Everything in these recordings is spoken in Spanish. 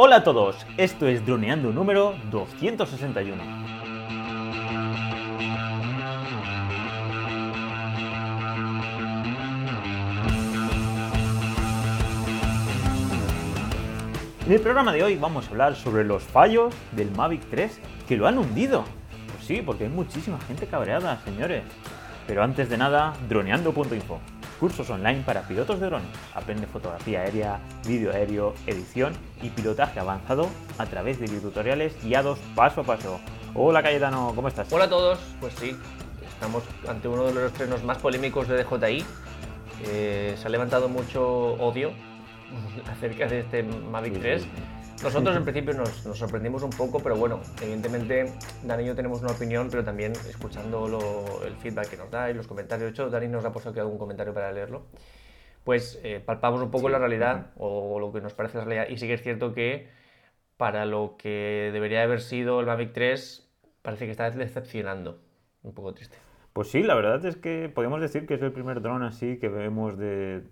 Hola a todos, esto es Droneando número 261. En el programa de hoy vamos a hablar sobre los fallos del Mavic 3 que lo han hundido. Pues sí, porque hay muchísima gente cabreada, señores. Pero antes de nada, droneando.info. Cursos online para pilotos de drones. Aprende fotografía aérea, vídeo aéreo, edición y pilotaje avanzado a través de videotutoriales guiados paso a paso. Hola Cayetano, ¿cómo estás? Hola a todos, pues sí, estamos ante uno de los estrenos más polémicos de DJI. Eh, se ha levantado mucho odio acerca de este Mavic 3. Nosotros en principio nos, nos, sorprendimos un poco, pero bueno, evidentemente Dani y yo tenemos una opinión, pero también escuchando lo, el feedback que nos da y los comentarios. De hecho, Dani nos ha puesto aquí algún comentario para leerlo. Pues eh, palpamos un poco la realidad o lo que nos parece la realidad. Y sí que es cierto que para lo que debería haber sido el Mavic 3, parece que está decepcionando. Un poco triste. Pues sí, la verdad es que podemos decir que es el primer dron así que vemos de,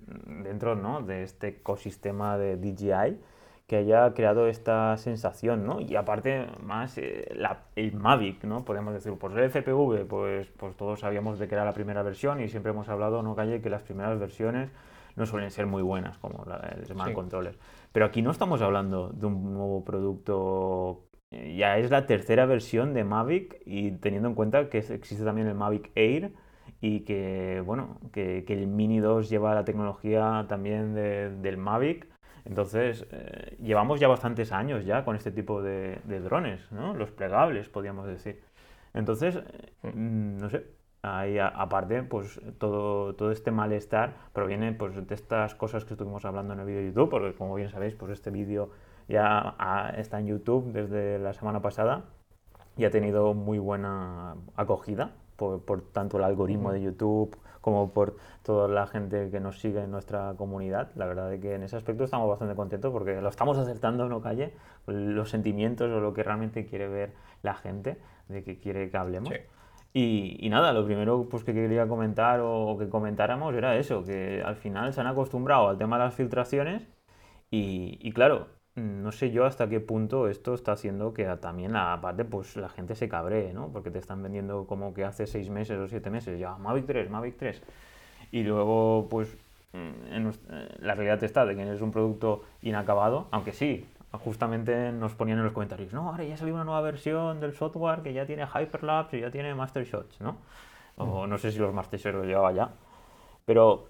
dentro ¿no? de este ecosistema de DJI que haya creado esta sensación, ¿no? Y aparte, más eh, la, el Mavic, ¿no? Podemos decir, por el FPV, pues, pues todos sabíamos de que era la primera versión y siempre hemos hablado, no calle, que las primeras versiones no suelen ser muy buenas, como la, el Smart Controller. Pero aquí no estamos hablando de un nuevo producto, eh, ya es la tercera versión de Mavic y teniendo en cuenta que existe también el Mavic Air y que, bueno, que, que el Mini 2 lleva la tecnología también de, del Mavic entonces, eh, llevamos ya bastantes años ya con este tipo de, drones, ¿no? Los plegables, podríamos decir. Entonces, mm, no sé, ahí aparte, pues todo, todo este malestar proviene pues, de estas cosas que estuvimos hablando en el vídeo de YouTube, porque como bien sabéis, pues este vídeo ya está en YouTube desde la semana pasada y ha tenido muy buena acogida por, por tanto el algoritmo de YouTube como por toda la gente que nos sigue en nuestra comunidad. La verdad es que en ese aspecto estamos bastante contentos porque lo estamos acertando, no calle, los sentimientos o lo que realmente quiere ver la gente, de que quiere que hablemos. Y, y, nada, lo primero pues, que quería comentar o que comentáramos era eso, que al final se han acostumbrado al tema de las filtraciones y, y claro, no sé yo hasta qué punto esto está haciendo que también aparte pues la gente se cabree, ¿no? Porque te están vendiendo como que hace seis meses o siete meses ya Mavic 3, Mavic 3. Y luego pues mm, en la realidad está de que es un producto inacabado, aunque sí, justamente nos ponían en los comentarios, no, ahora ya salió una nueva versión del software que ya tiene Hyperlapse y ya tiene Master Shots, ¿no? O no sé si los Master Shots lo llevaba ya. Pero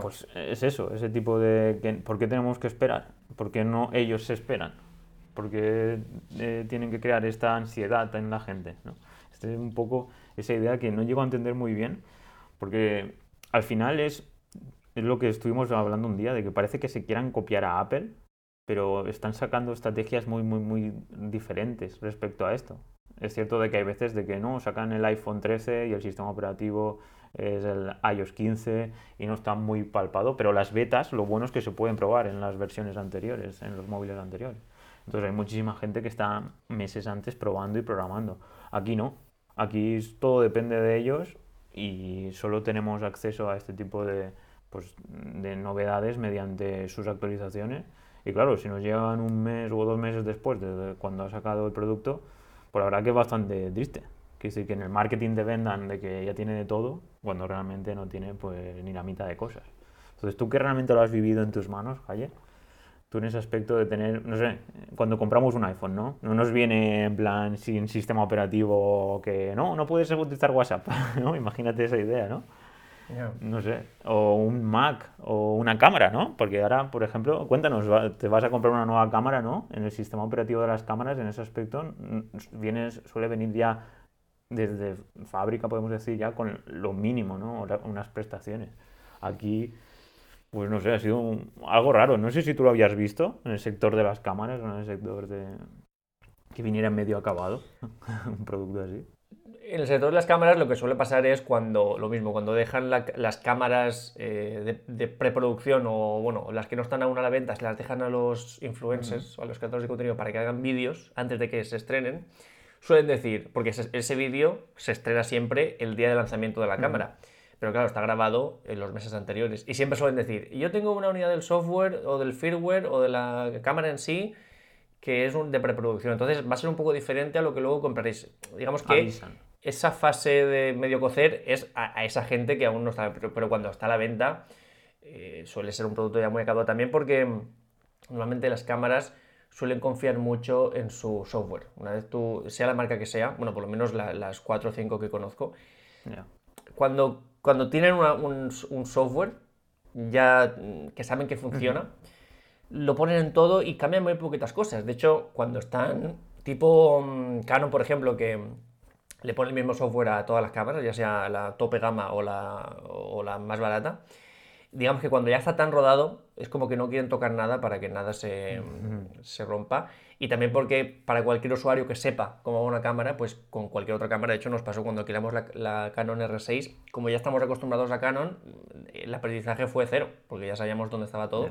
pues es eso, ese tipo de... ¿Por qué tenemos que esperar? ¿Por qué no ellos se esperan? ¿Por qué eh, tienen que crear esta ansiedad en la gente? ¿no? Este es un poco esa idea que no llego a entender muy bien, porque al final es, es lo que estuvimos hablando un día, de que parece que se quieran copiar a Apple, pero están sacando estrategias muy, muy, muy diferentes respecto a esto. Es cierto de que hay veces de que no, sacan el iPhone 13 y el sistema operativo es el iOS 15 y no está muy palpado, pero las betas lo bueno es que se pueden probar en las versiones anteriores, en los móviles anteriores. Entonces hay muchísima gente que está meses antes probando y programando. Aquí no, aquí todo depende de ellos y solo tenemos acceso a este tipo de, pues, de novedades mediante sus actualizaciones. Y claro, si nos llegan un mes o dos meses después de cuando ha sacado el producto, pues la verdad que es bastante triste. Que decir, que en el marketing te vendan de que ya tiene de todo, cuando realmente no tiene pues ni la mitad de cosas. Entonces, tú que realmente lo has vivido en tus manos, Calle, tú en ese aspecto de tener, no sé, cuando compramos un iPhone, ¿no? No nos viene en plan sin sistema operativo que no, no puedes utilizar WhatsApp, ¿no? Imagínate esa idea, ¿no? No sé, o un Mac o una cámara, ¿no? Porque ahora, por ejemplo, cuéntanos, te vas a comprar una nueva cámara, ¿no? En el sistema operativo de las cámaras, en ese aspecto, vienes, suele venir ya desde fábrica, podemos decir, ya con lo mínimo, ¿no? Unas prestaciones. Aquí, pues no sé, ha sido algo raro. No sé si tú lo habías visto en el sector de las cámaras o en el sector de... que viniera en medio acabado, un producto así. En el sector de las cámaras lo que suele pasar es cuando, lo mismo, cuando dejan las cámaras eh, de, preproducción o, bueno, las que no están aún a la venta, se las dejan a los influencers o a los creadores de contenido para que hagan vídeos antes de que se estrenen suelen decir, porque ese, vídeo se estrena siempre el día de lanzamiento de la cámara. Pero claro, está grabado en los meses anteriores. Y siempre suelen decir, yo tengo una unidad del software o del firmware o de la cámara en sí que es un de preproducción. Entonces va a ser un poco diferente a lo que luego compraréis. Digamos que esa fase de medio cocer es a, esa gente que aún no está, pero, cuando está a la venta eh, suele ser un producto ya muy acabado también porque normalmente las cámaras suelen confiar mucho en su software. Una vez tú, sea la marca que sea, bueno, por lo menos las 4 o 5 que conozco, cuando, cuando tienen un, software ya que saben que funciona, lo ponen en todo y cambian muy poquitas cosas. De hecho, cuando están tipo mm, Canon, por ejemplo, que le pone el mismo software a todas las cámaras, ya sea la tope gama o la, o la más barata, digamos que cuando ya está tan rodado, es como que no quieren tocar nada para que nada se, se, rompa. Y también porque para cualquier usuario que sepa cómo va una cámara, pues con cualquier otra cámara, de hecho nos pasó cuando alquilamos la, la, Canon R6, como ya estamos acostumbrados a Canon, el aprendizaje fue cero, porque ya sabíamos dónde estaba todo.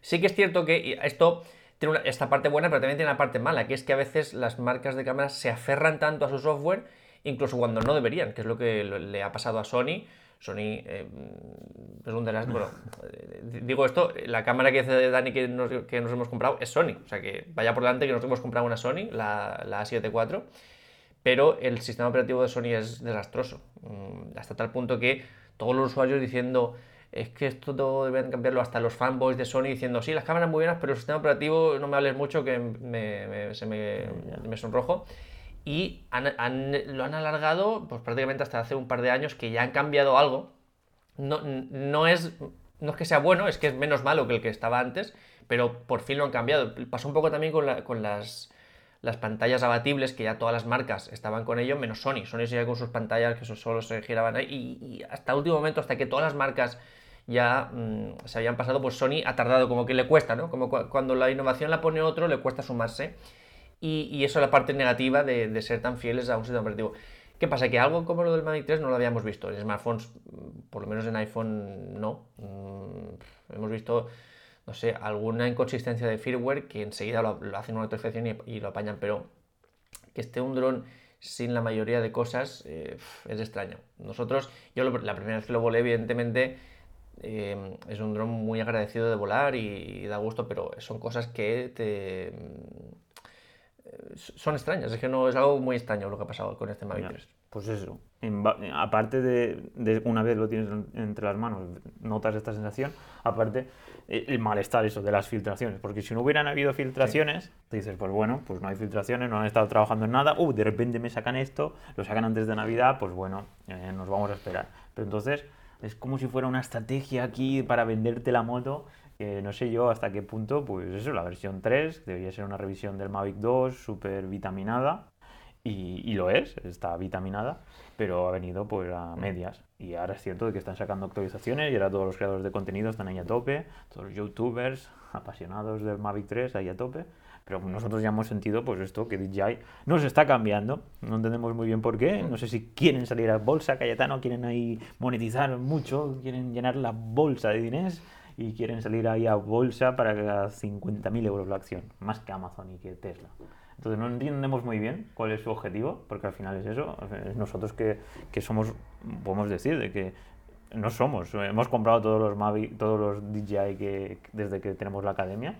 Sí que es cierto que esto tiene esta parte buena, pero también tiene una parte mala, que es que a veces las marcas de cámaras se aferran tanto a su software, incluso cuando no deberían, que es lo que le ha pasado a Sony Sony eh, es un de las. Bueno, eh, digo esto, la cámara que dice Dani que nos, que nos, hemos comprado es Sony. O sea que vaya por delante que nos hemos comprado una Sony, la, la A7 IV, pero el sistema operativo de Sony es desastroso. Mm, hasta tal punto que todos los usuarios diciendo. Es que esto todo deben cambiarlo hasta los fanboys de Sony diciendo, sí, las cámaras muy buenas, pero el sistema operativo no me hables mucho que me, se me, me sonrojo y lo han alargado pues, prácticamente hasta hace un par de años que ya han cambiado algo. No, no, es, no es que sea bueno, es que es menos malo que el que estaba antes, pero por fin lo han cambiado. Pasó un poco también con, con las, las, pantallas abatibles, que ya todas las marcas estaban con ello, menos Sony. Sony seguía con sus pantallas que solo se giraban ahí. Y, hasta último momento, hasta que todas las marcas ya mm, se habían pasado, pues Sony ha tardado, como que le cuesta, ¿no? Como cuando la innovación la pone otro, le cuesta sumarse. Y, eso es la parte negativa de, ser tan fieles a un sistema operativo. ¿Qué pasa? Que algo como lo del Mavic 3 no lo habíamos visto. En smartphones, por lo menos en iPhone, no. Mm, hemos visto, no sé, alguna inconsistencia de firmware que enseguida lo, hacen una actualización y, lo apañan, pero que esté un dron sin la mayoría de cosas eh, es extraño. Nosotros, yo la primera vez que lo volé, evidentemente, eh, es un dron muy agradecido de volar y, da gusto, pero son cosas que te son extrañas, es que no es algo muy extraño lo que ha pasado con este Mavic 3. Pues eso, aparte de, una vez lo tienes entre las manos, notas esta sensación, aparte eh, el malestar eso de las filtraciones, porque si no hubieran habido filtraciones, te dices, pues bueno, pues no hay filtraciones, no han estado trabajando en nada, uh, de repente me sacan esto, lo sacan antes de Navidad, pues bueno, eh, nos vamos a esperar. Pero entonces es como si fuera una estrategia aquí para venderte la moto no sé yo hasta qué punto, pues eso, la versión 3 debería ser una revisión del Mavic 2 súper vitaminada y, lo es, está vitaminada, pero ha venido pues a medias. Y ahora es cierto que están sacando actualizaciones y ahora todos los creadores de contenido están ahí a tope, todos los youtubers apasionados del Mavic 3 ahí a tope. Pero nosotros ya hemos sentido pues esto, que DJI nos está cambiando, no entendemos muy bien por qué, no sé si quieren salir a bolsa, Cayetano, quieren ahí monetizar mucho, quieren llenar la bolsa de dinero y quieren salir ahí a bolsa para que a 50.000 euros la acción, más que Amazon y que Tesla. Entonces no entendemos muy bien cuál es su objetivo, porque al final es eso, nosotros que, que somos, podemos decir, de que no somos, hemos comprado todos los Mavic, todos los DJI que, desde que tenemos la academia,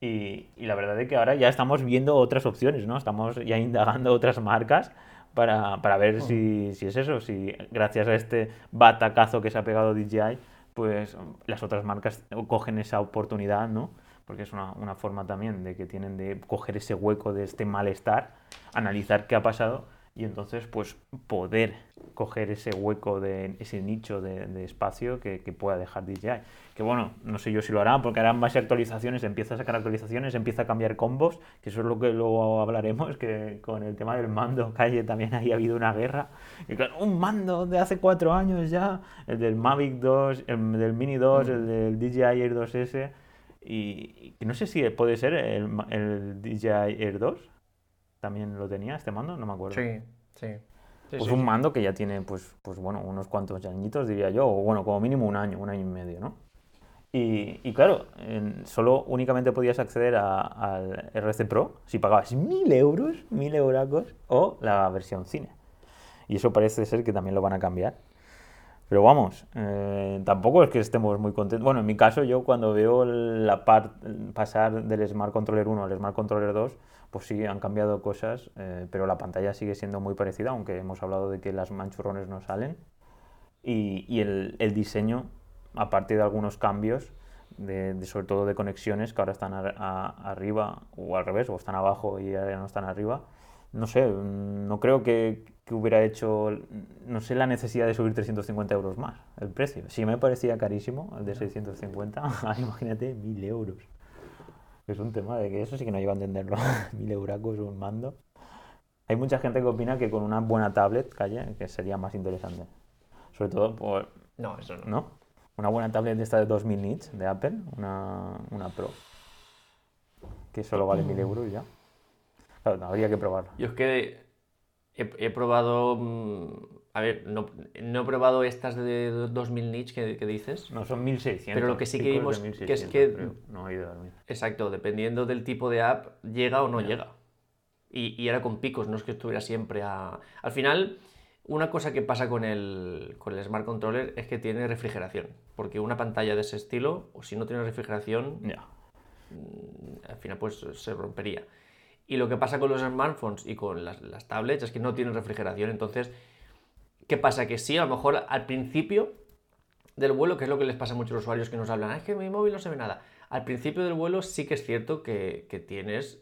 y, y, la verdad es que ahora ya estamos viendo otras opciones, ¿no? Estamos ya indagando otras marcas para, para ver si, si, es eso, si gracias a este batacazo que se ha pegado DJI, pues las otras marcas cogen esa oportunidad, ¿no? Porque es una, una, forma también de que tienen de coger ese hueco de este malestar, analizar qué ha pasado y entonces pues poder coger ese hueco de ese nicho de, espacio que, pueda dejar DJI. Que bueno, no sé yo si lo harán porque harán más actualizaciones, empieza a sacar actualizaciones, empieza a cambiar combos, que eso es lo que luego hablaremos, que con el tema del mando calle también ahí ha habido una guerra. Y claro, un mando de hace cuatro años ya, el del Mavic 2, el del Mini 2, el del DJI Air 2S, y, no sé si puede ser el, el DJI Air 2 también lo tenía este mando, no me acuerdo. Sí, sí. Pues un mando que ya tiene, pues, pues bueno, unos cuantos añitos, diría yo, o bueno, como mínimo un año, un año y medio, ¿no? Y, y claro, solo únicamente podías acceder al RC Pro si pagabas mil euros, mil euracos, o la versión cine. Y eso parece ser que también lo van a cambiar. Pero vamos, eh, tampoco es que estemos muy contentos. Bueno, en mi caso, yo cuando veo la part, pasar del Smart Controller 1 al Smart Controller 2, pues sí, han cambiado cosas, eh, pero la pantalla sigue siendo muy parecida, aunque hemos hablado de que las manchurrones no salen. Y, y el, el, diseño, aparte de algunos cambios, de, sobre todo de conexiones que ahora están arriba o al revés, o están abajo y ahora no están arriba, no sé, no creo que, que, hubiera hecho, no sé, la necesidad de subir 350 euros más el precio. Si me parecía carísimo el de 650, imagínate 1000 euros. Es un tema de que eso sí que no lleva a entenderlo. 1000 euros es un mando. Hay mucha gente que opina que con una buena tablet, calle, que sería más interesante. Sobre todo por... No, eso no. ¿No? Una buena tablet de esta de 2000 nits de Apple, una, una Pro, que solo vale 1000 euros ya. Claro, habría que probarlo. Yo es que he, probado. A ver, no, no, he probado estas de 2000 nits que, que, dices. No, son 1600. Pero lo que sí que vimos que es que. No he ido a dormir. Exacto, dependiendo del tipo de app, llega o no llega. Y, y, era con picos, no es que estuviera siempre a. Al final una cosa que pasa con el, con el Smart Controller es que tiene refrigeración, porque una pantalla de ese estilo, o si no tiene refrigeración, mm, al final pues se rompería. Y lo que pasa con los smartphones y con las, las, tablets es que no tienen refrigeración, entonces, ¿qué pasa? Que sí, a lo mejor al principio del vuelo, que es lo que les pasa a muchos usuarios que nos hablan, ah, es que mi móvil no se ve nada. Al principio del vuelo sí que es cierto que, tienes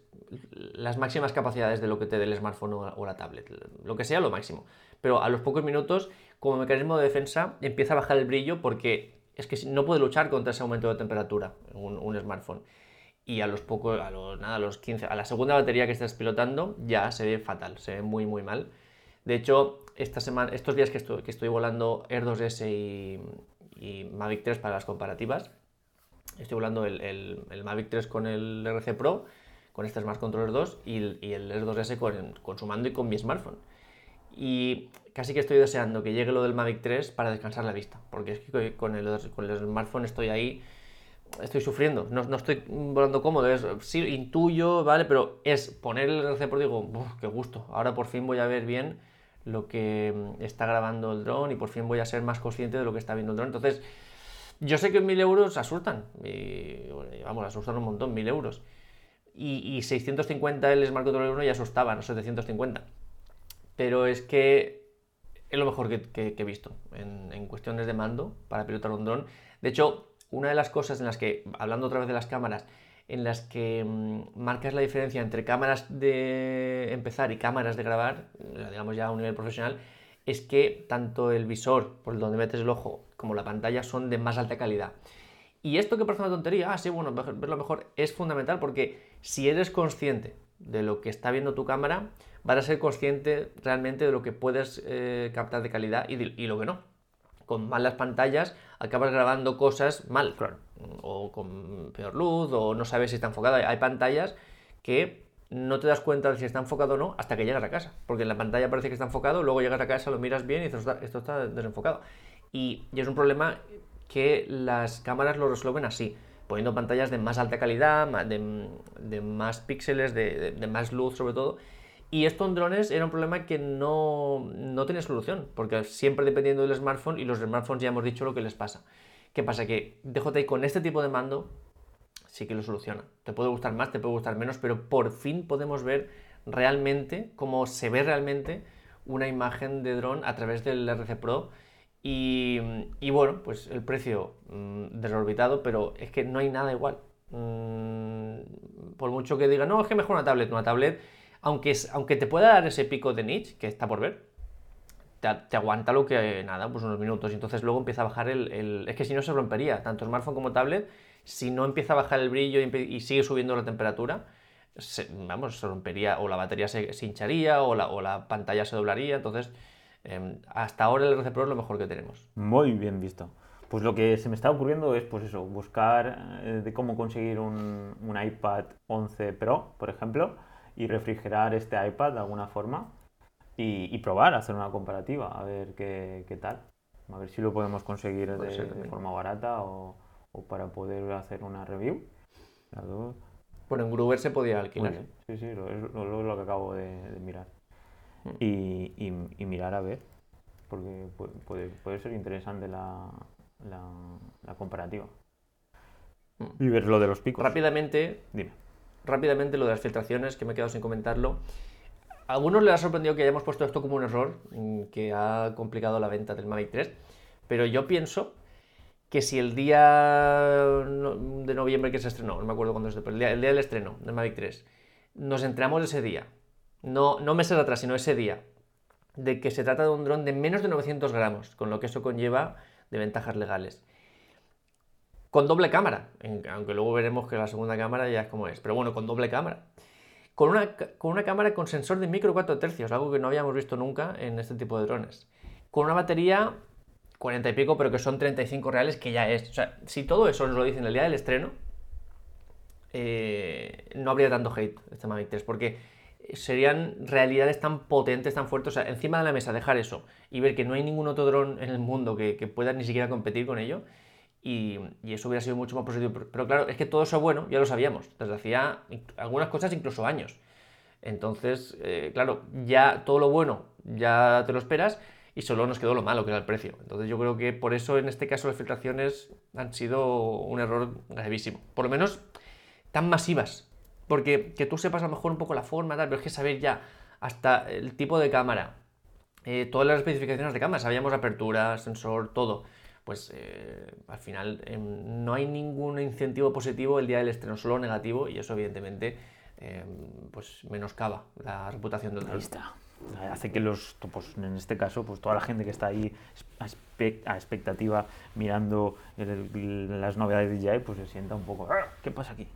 las máximas capacidades de lo que te dé el smartphone o la tablet, lo que sea lo máximo pero a los pocos minutos, como mecanismo de defensa, empieza a bajar el brillo porque es que no puede luchar contra ese aumento de temperatura un, smartphone. Y a los pocos, a los, nada, a los 15, a la segunda batería que estás pilotando, ya se ve fatal, se ve muy, muy mal. De hecho, esta semana, estos días que estoy, que estoy volando Air 2S y, Mavic 3 para las comparativas, estoy volando el, Mavic 3 con el RC Pro, con este Smart Controller 2 y, el Air 2S con, con su mando y con mi smartphone y casi que estoy deseando que llegue lo del Mavic 3 para descansar la vista, porque es que con el, con el smartphone estoy ahí, estoy sufriendo, no, no estoy volando cómodo, es, sí, intuyo, ¿vale? Pero es poner el RC Pro y digo, qué gusto, ahora por fin voy a ver bien lo que mm, está grabando el dron y por fin voy a ser más consciente de lo que está viendo el dron. Entonces, yo sé que 1000 euros asustan, y, vamos, asustan un montón, 1000 euros. Y, y 650 el Smart Controller 1 ya asustaba, no 750 pero es que es lo mejor que, he visto en, cuestiones de mando para pilotar un dron. De hecho, una de las cosas en las que, hablando otra vez de las cámaras, en las que mm, marcas la diferencia entre cámaras de empezar y cámaras de grabar, digamos ya a un nivel profesional, es que tanto el visor, por donde metes el ojo, como la pantalla son de más alta calidad. Y esto que parece una tontería, ah, sí, bueno, verlo mejor, es fundamental porque si eres consciente de lo que está viendo tu cámara, vas a ser consciente realmente de lo que puedes eh, captar de calidad y, lo que no. Con malas pantallas acabas grabando cosas mal, o con peor luz, o no sabes si está enfocado. Hay pantallas que no te das cuenta de si está enfocado o no hasta que llegas a casa, porque en la pantalla parece que está enfocado, luego llegas a casa, lo miras bien y dices, esto está desenfocado. Y, es un problema que las cámaras lo resuelven así poniendo pantallas de más alta calidad, de, más píxeles, de, más luz sobre todo, y esto en drones era un problema que no, no tenía solución, porque siempre dependiendo del smartphone, y los smartphones ya hemos dicho lo que les pasa. ¿Qué pasa? Que DJI con este tipo de mando sí que lo soluciona. Te puede gustar más, te puede gustar menos, pero por fin podemos ver realmente cómo se ve realmente una imagen de dron a través del RC Pro. Y, y bueno, pues el precio mmm, desorbitado, pero es que no hay nada igual. Mm, por mucho que diga, no, es que mejor una tablet, una tablet aunque, aunque te pueda dar ese pico de niche, que está por ver, te, aguanta lo que, nada, pues unos minutos. Y entonces luego empieza a bajar el, Es que si no se rompería, tanto smartphone como tablet, si no empieza a bajar el brillo y, sigue subiendo la temperatura, vamos, se rompería, o la batería se, hincharía, o la, o la, pantalla se doblaría. Entonces, em, hasta ahora el RC Pro es lo mejor que tenemos. Muy bien visto. Pues lo que se me está ocurriendo es, pues eso, buscar eh, de cómo conseguir un, un iPad 11 Pro, por ejemplo, y refrigerar este iPad de alguna forma y, probar, hacer una comparativa, a ver qué, qué, tal. A ver si lo podemos conseguir de, forma barata o, o, para poder hacer una review. Bueno, en Groover se podía alquilar. Sí, sí, lo, es lo, lo, que acabo de, mirar. Mm. Y, y, mirar a ver. porque puede, puede, ser interesante la, la, comparativa. Mm. Y ver lo de los picos. Rápidamente, Dime. Rápidamente lo de las filtraciones, que me he quedado sin comentarlo. A algunos les ha sorprendido que hayamos puesto esto como un error, que ha complicado la venta del Mavic 3, pero yo pienso que si el día de noviembre que se estrenó, no me acuerdo cuándo es, el día, el día del estreno del Mavic 3, nos entramos ese día, no, no meses atrás, sino ese día, de que se trata de un dron de menos de 900 gramos, con lo que eso conlleva de ventajas legales. Con doble cámara, aunque luego veremos que la segunda cámara ya es como es, pero bueno, con doble cámara con una, con una cámara con sensor de micro 4 tercios, algo que no habíamos visto nunca en este tipo de drones. Con una batería 40 y pico, pero que son 35 reales, que ya es. O sea, si todo eso nos lo dicen el día del estreno, eh, no habría tanto hate este Mavic 3, porque serían realidades tan potentes, tan fuertes. O sea, encima de la mesa dejar eso y ver que no hay ningún otro dron en el mundo que, que pueda ni siquiera competir con ello, y, eso hubiera sido mucho más positivo. Pero, claro, es que todo eso bueno ya lo sabíamos, desde hacía algunas cosas incluso años. Entonces, eh, claro, ya todo lo bueno ya te lo esperas y solo nos quedó lo malo, que era el precio. Entonces yo creo que por eso en este caso las filtraciones han sido un error gravísimo. Por lo menos tan masivas. Porque que tú sepas a lo mejor un poco la forma, tal, pero es que saber ya hasta el tipo de cámara, eh, todas las especificaciones de cámara, sabíamos apertura, sensor, todo pues eh, al final em, no hay ningún incentivo positivo el día del estreno, solo negativo, y eso evidentemente em, pues menoscaba la reputación del está. Hace que los, pues, en este caso, pues toda la gente que está ahí a expectativa mirando las novedades de DJI, pues se sienta un poco, ah, ¿qué pasa aquí?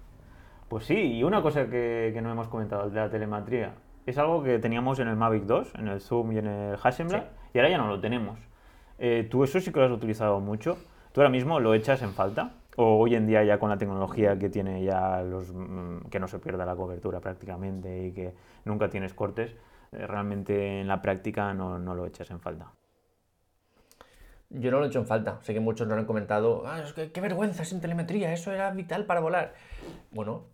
Pues sí, y una cosa que, que no hemos comentado, el de la telemetría, es algo que teníamos en el Mavic 2, en el Zoom y en el Hasselblad, y ahora ya no lo tenemos. Eh, ¿Tú eso sí que lo has utilizado mucho? ¿Tú ahora mismo lo echas en falta? ¿O hoy en día ya con la tecnología que tiene ya los... Mm, que no se pierda la cobertura prácticamente y que nunca tienes cortes, eh, realmente en la práctica no, no, lo echas en falta? Yo no lo he hecho en falta. Sé que muchos nos han comentado, ah, que qué vergüenza sin telemetría, eso era vital para volar. Bueno,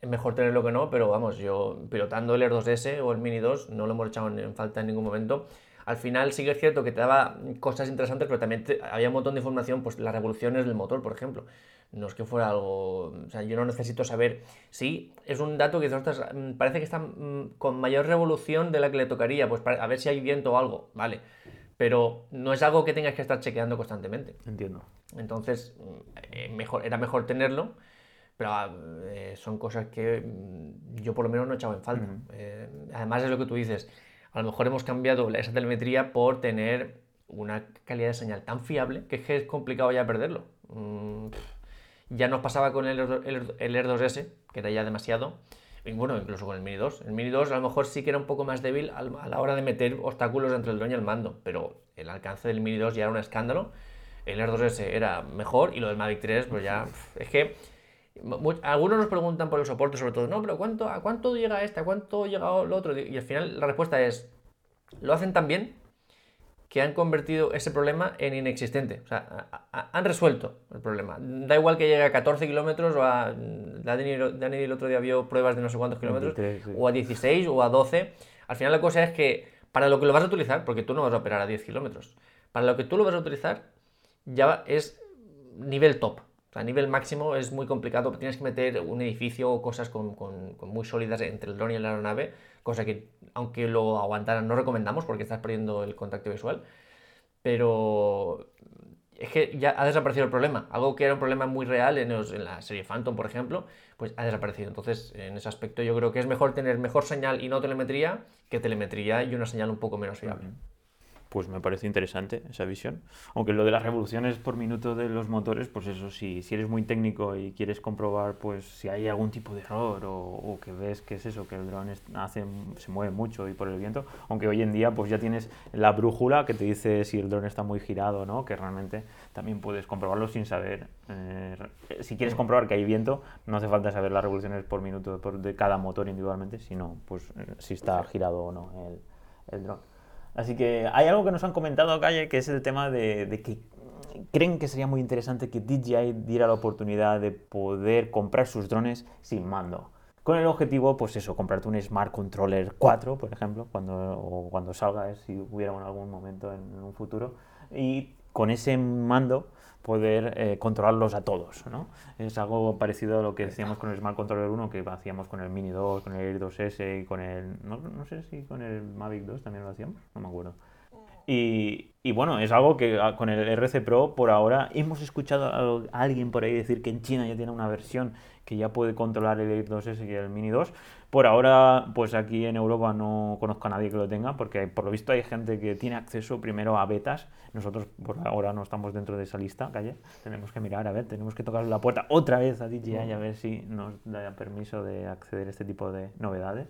es mejor tenerlo que no, pero vamos, yo pilotando el Air 2S o el Mini 2 no lo hemos echado en falta en ningún momento al final sí que es cierto que te daba cosas interesantes, pero también había un montón de información, pues las revoluciones del motor, por ejemplo. No es que fuera algo. O sea, yo no necesito saber. Sí, es un dato que mm, parece que está mm, con mayor revolución de la que le tocaría, pues a ver si hay viento o algo, vale. Pero no es algo que tengas que estar chequeando constantemente. Entiendo. Entonces, mm, eh, mejor, era mejor tenerlo, pero ah, eh, son cosas que yo por lo menos no he echado en falta. Eh, además es lo que tú dices a lo mejor hemos cambiado esa telemetría por tener una calidad de señal tan fiable que es, complicado ya perderlo. Mm, ya nos pasaba con el, Air 2S, que era ya demasiado. Y bueno, incluso con el Mini 2. El Mini 2 a lo mejor sí que era un poco más débil a la hora de meter obstáculos entre el dron y el mando, pero el alcance del Mini 2 ya era un escándalo. El Air 2S era mejor y lo del Mavic 3, pues ya. Es que algunos nos preguntan por el soporte, sobre todo, no, pero ¿cuánto, ¿a cuánto llega este? ¿A cuánto llega el otro? Y al final la respuesta es, lo hacen tan bien que han convertido ese problema en inexistente. O sea, han resuelto el problema. Da igual que llegue a 14 kilómetros o a... Dani, el otro día vio pruebas de no sé cuántos kilómetros, o a 16 o a 12. Al final la cosa es que para lo que lo vas a utilizar, porque tú no vas a operar a 10 kilómetros, para lo que tú lo vas a utilizar ya es nivel top a nivel máximo es muy complicado, tienes que meter un edificio o cosas con, muy sólidas entre el dron y la aeronave, cosa que aunque lo aguantaran no recomendamos porque estás perdiendo el contacto visual, pero es que ya ha desaparecido el problema. Algo que era un problema muy real en, la serie Phantom, por ejemplo, pues ha desaparecido. Entonces, en ese aspecto yo creo que es mejor tener mejor señal y no telemetría que telemetría y una señal un poco menos fiable pues me parece interesante esa visión. Aunque lo de las revoluciones por minuto de los motores, pues eso sí, si eres muy técnico y quieres comprobar pues si hay algún tipo de error o, que ves que es eso, que el dron hace, se mueve mucho y por el viento, aunque hoy en día pues ya tienes la brújula que te dice si el dron está muy girado o no, que realmente también puedes comprobarlo sin saber. Eh, si quieres comprobar que hay viento, no hace falta saber las revoluciones por minuto de cada motor individualmente, sino pues eh, si está girado o no el, el dron. Así que hay algo que nos han comentado, Calle, que es el tema de, que creen que sería muy interesante que DJI diera la oportunidad de poder comprar sus drones sin mando. con el objetivo, pues eso, comprarte un Smart Controller 4, por ejemplo, cuando, o cuando salga, eh, si hubiera en algún momento en, un futuro, y con ese mando poder eh, controlarlos a todos, ¿no? Es algo parecido a lo que decíamos con el Smart Controller 1, que hacíamos con el Mini 2, con el Air 2S y con el... No, no sé si con el Mavic 2 también lo hacíamos, no me acuerdo. Y, y, bueno, es algo que ah, con el RC Pro por ahora hemos escuchado a alguien por ahí decir que en China ya tiene una versión que ya puede controlar el Air 2S y el Mini 2. Por ahora, pues aquí en Europa no conozco a nadie que lo tenga, porque por lo visto hay gente que tiene acceso primero a betas. Nosotros por ahora no estamos dentro de esa lista, calle. Tenemos que mirar, a ver, tenemos que tocar la puerta otra vez a DJI a ver si nos da permiso de acceder a este tipo de novedades.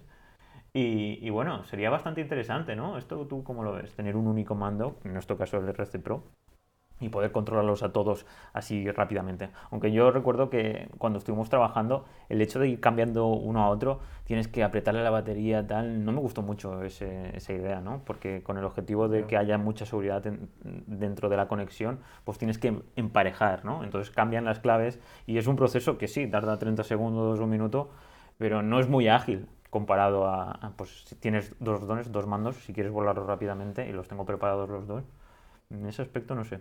Y, bueno, sería bastante interesante, ¿no? Esto tú cómo lo ves, tener un único mando, en nuestro caso el RC Pro, y poder controlarlos a todos así rápidamente. Aunque yo recuerdo que cuando estuvimos trabajando, el hecho de ir cambiando uno a otro, tienes que apretarle la batería, tal, no me gustó mucho esa idea, ¿no? Porque con el objetivo de que haya mucha seguridad dentro de la conexión, pues tienes que emparejar, ¿no? Entonces cambian las claves y es un proceso que sí, tarda 30 segundos, o un minuto, pero no es muy ágil comparado a, pues si tienes dos dones, dos mandos, si quieres volarlos rápidamente y los tengo preparados los dos. En ese aspecto no sé.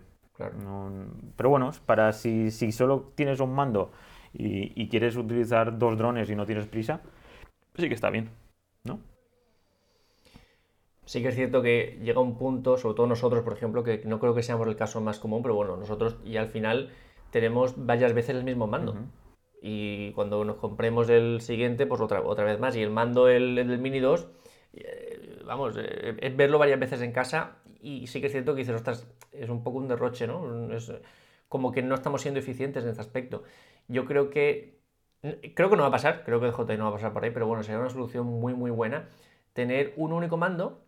pero bueno, para si, si solo tienes un mando y, quieres utilizar dos drones y no tienes prisa, sí que está bien, ¿no? Sí que es cierto que llega un punto, sobre todo nosotros, por ejemplo, que no creo que seamos el caso más común, pero bueno, nosotros ya al final tenemos varias veces el mismo mando y cuando nos compremos el siguiente, pues otra, otra vez más. Y el mando, el, el del Mini 2, eh, vamos, eh, es verlo varias veces en casa y sí que es cierto que dices, ostras, es un poco un derroche, ¿no? Es como que no estamos siendo eficientes en este aspecto. Yo creo que, creo que no va a pasar, creo que el JI no va a pasar por ahí, pero bueno, sería una solución muy, muy buena tener un único mando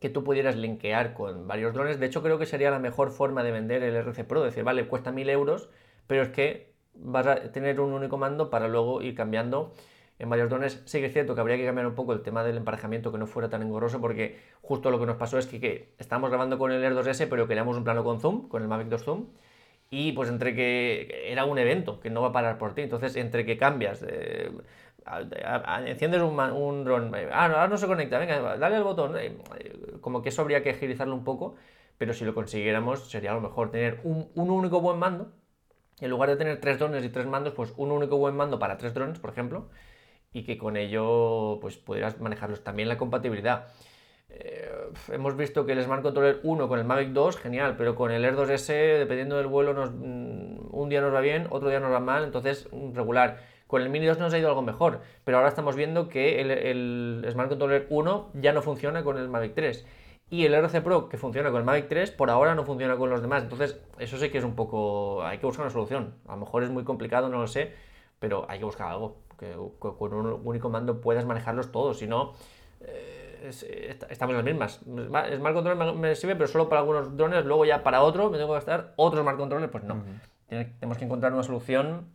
que tú pudieras linkear con varios drones. De hecho, creo que sería la mejor forma de vender el RC Pro, decir, vale, cuesta 1000 euros, pero es que vas a tener un único mando para luego ir cambiando en varios drones. Sí que es cierto que habría que cambiar un poco el tema del emparejamiento, que no fuera tan engorroso, porque justo lo que nos pasó es que, que estábamos grabando con el Air 2S, pero queríamos un plano con zoom, con el Mavic 2 Zoom, y pues entre que era un evento que no va a parar por ti, entonces entre que cambias, enciendes un, un dron, ah, ahora no se conecta, venga, dale al botón, eh, como que eso habría que agilizarlo un poco, pero si lo consiguiéramos sería lo mejor tener un, un único buen mando en lugar de tener tres drones y tres mandos, pues un único buen mando para tres drones, por ejemplo, y que con ello pues pudieras manejarlos. También la compatibilidad. Eh, hemos visto que el Smart Controller 1 con el Mavic 2, genial, pero con el Air 2S, dependiendo del vuelo, mm, un día nos va bien, otro día nos va mal, entonces mm, regular. Con el Mini 2 nos ha ido algo mejor, pero ahora estamos viendo que el, el Smart Controller 1 ya no funciona con el Mavic 3 y el RC Pro, que funciona con el Mavic 3, por ahora no funciona con los demás. Entonces, eso sí que es un poco. Hay que buscar una solución. A lo mejor es muy complicado, no lo sé, pero hay que buscar algo. Que con un único mando puedas manejarlos todos. Si no, eh, estamos en las mismas. Smart Controller me sirve, pero solo para algunos drones. Luego, ya para otro, me tengo que gastar otro Smart Controller. Pues no. Tenemos que encontrar una solución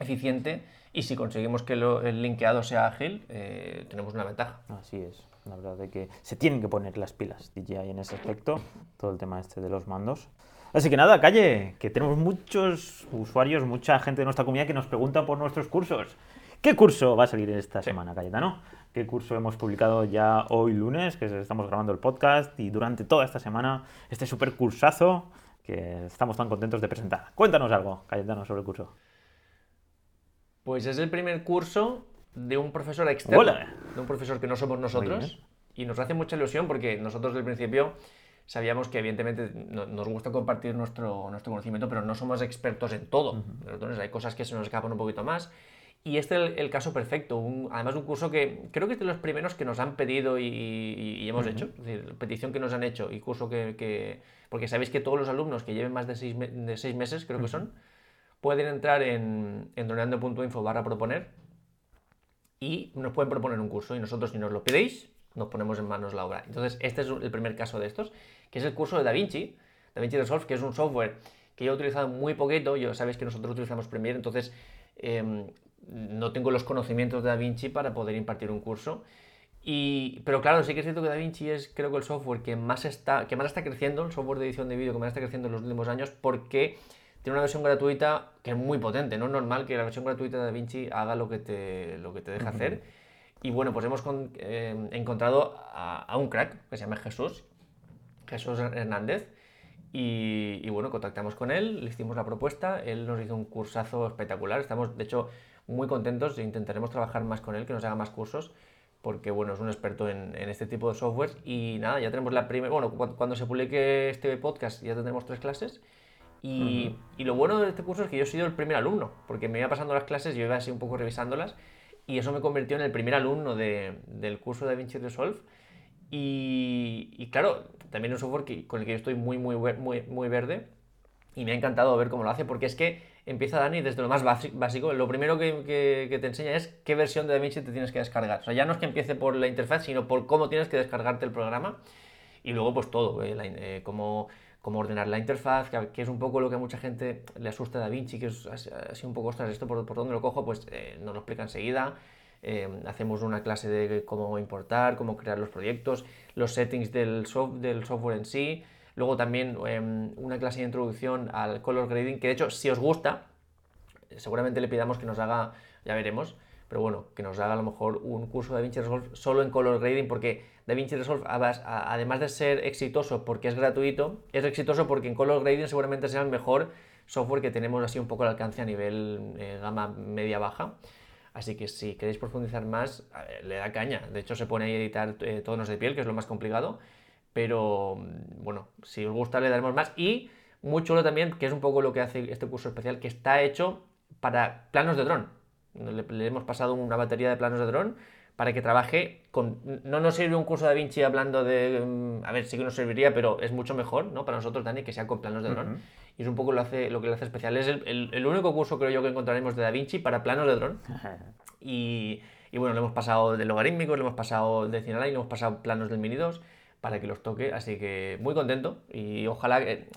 eficiente. Y si conseguimos que el linkeado sea ágil, eh, tenemos una ventaja. Así es. La verdad de que se tienen que poner las pilas DJI en ese aspecto, todo el tema este de los mandos. Así que nada, calle, que tenemos muchos usuarios, mucha gente de nuestra comunidad que nos pregunta por nuestros cursos. ¿Qué curso va a salir esta semana, Cayetano? ¿Qué curso hemos publicado ya hoy lunes, que estamos grabando el podcast, y durante toda esta semana, este super cursazo que estamos tan contentos de presentar? Cuéntanos algo, Cayetano, sobre el curso. Pues es el primer curso de un profesor externo, de un profesor que no somos nosotros, y nos hace mucha ilusión porque nosotros desde el principio sabíamos que evidentemente nos gusta compartir nuestro, nuestro conocimiento, pero no somos expertos en todo. Entonces hay cosas que se nos escapan un poquito más. Y este es el, caso perfecto. Un, además, un curso que creo que es de los primeros que nos han pedido y, hemos hecho. Es decir, petición que nos han hecho y curso que, Porque sabéis que todos los alumnos que lleven más de seis, de seis meses, creo que son, pueden entrar en, en droneando.info barra proponer y nos pueden proponer un curso y nosotros si nos lo pedéis, nos ponemos en manos la obra. Entonces, este es el primer caso de estos, que es el curso de DaVinci, DaVinci Resolve, que es un software que yo he utilizado muy poquito, yo sabéis que nosotros utilizamos Premiere, entonces em, no tengo los conocimientos de DaVinci para poder impartir un curso. Y, pero claro, sí que es cierto que DaVinci es creo que el software que más está, que más está creciendo, el software de edición de vídeo que más está creciendo en los últimos años, porque tiene una versión gratuita que es muy potente, no es normal que la versión gratuita de DaVinci haga lo que te, lo que te deja hacer. Y bueno, pues hemos eh, encontrado a, un crack que se llama Jesús, Jesús Hernández, y, bueno, contactamos con él, le hicimos la propuesta, él nos hizo un cursazo espectacular, estamos de hecho muy contentos e intentaremos trabajar más con él, que nos haga más cursos, porque bueno, es un experto en, este tipo de software y nada, ya tenemos la primera, bueno, cuando, se publique este podcast ya tendremos tres clases y, y, lo bueno de este curso es que yo he sido el primer alumno, porque me iba pasando las clases, yo iba así un poco revisándolas y eso me convirtió en el primer alumno de, del curso de DaVinci Resolve y, y claro, también un software con el que yo estoy muy, muy, muy, muy verde y me ha encantado ver cómo lo hace, porque es que empieza Dani desde lo más básico. Lo primero que, que, te enseña es qué versión de DaVinci te tienes que descargar. O sea, ya no es que empiece por la interfaz, sino por cómo tienes que descargarte el programa. Y luego, pues todo, eh, eh, cómo, cómo, ordenar la interfaz, que, es un poco lo que a mucha gente le asusta a DaVinci, que es así un poco, ostras, esto por, dónde lo cojo, pues eh, nos lo explica enseguida. hacemos una clase de cómo importar, cómo crear los proyectos, los settings del, software en sí. Luego también em, una clase de introducción al color grading, que de hecho, si os gusta, seguramente le pidamos que nos haga, ya veremos, pero bueno, que nos haga a lo mejor un curso de DaVinci Resolve solo en color grading, porque DaVinci Resolve, además de ser exitoso porque es gratuito, es exitoso porque en color grading seguramente sea el mejor software que tenemos así un poco al alcance a nivel eh, gama media-baja. Así que si queréis profundizar más, le da caña. De hecho, se pone ahí a editar eh, tonos de piel, que es lo más complicado. Pero bueno, si os gusta le daremos más. Y muy chulo también, que es un poco lo que hace este curso especial, que está hecho para planos de dron. Le, hemos pasado una batería de planos de dron para que trabaje con... No nos sirve un curso de Vinci hablando de... Mm, a ver, sí que nos serviría, pero es mucho mejor, ¿no? Para nosotros, Dani, que sea con planos de dron. Y es un poco lo, hace, lo que le hace especial. Es el, único curso, creo yo, que encontraremos de Da Vinci para planos de dron. y, y, bueno, le hemos pasado de logarítmicos, le hemos pasado de Cineline, le hemos pasado planos del Mini 2 para que los toque. Así que muy contento y ojalá, eh,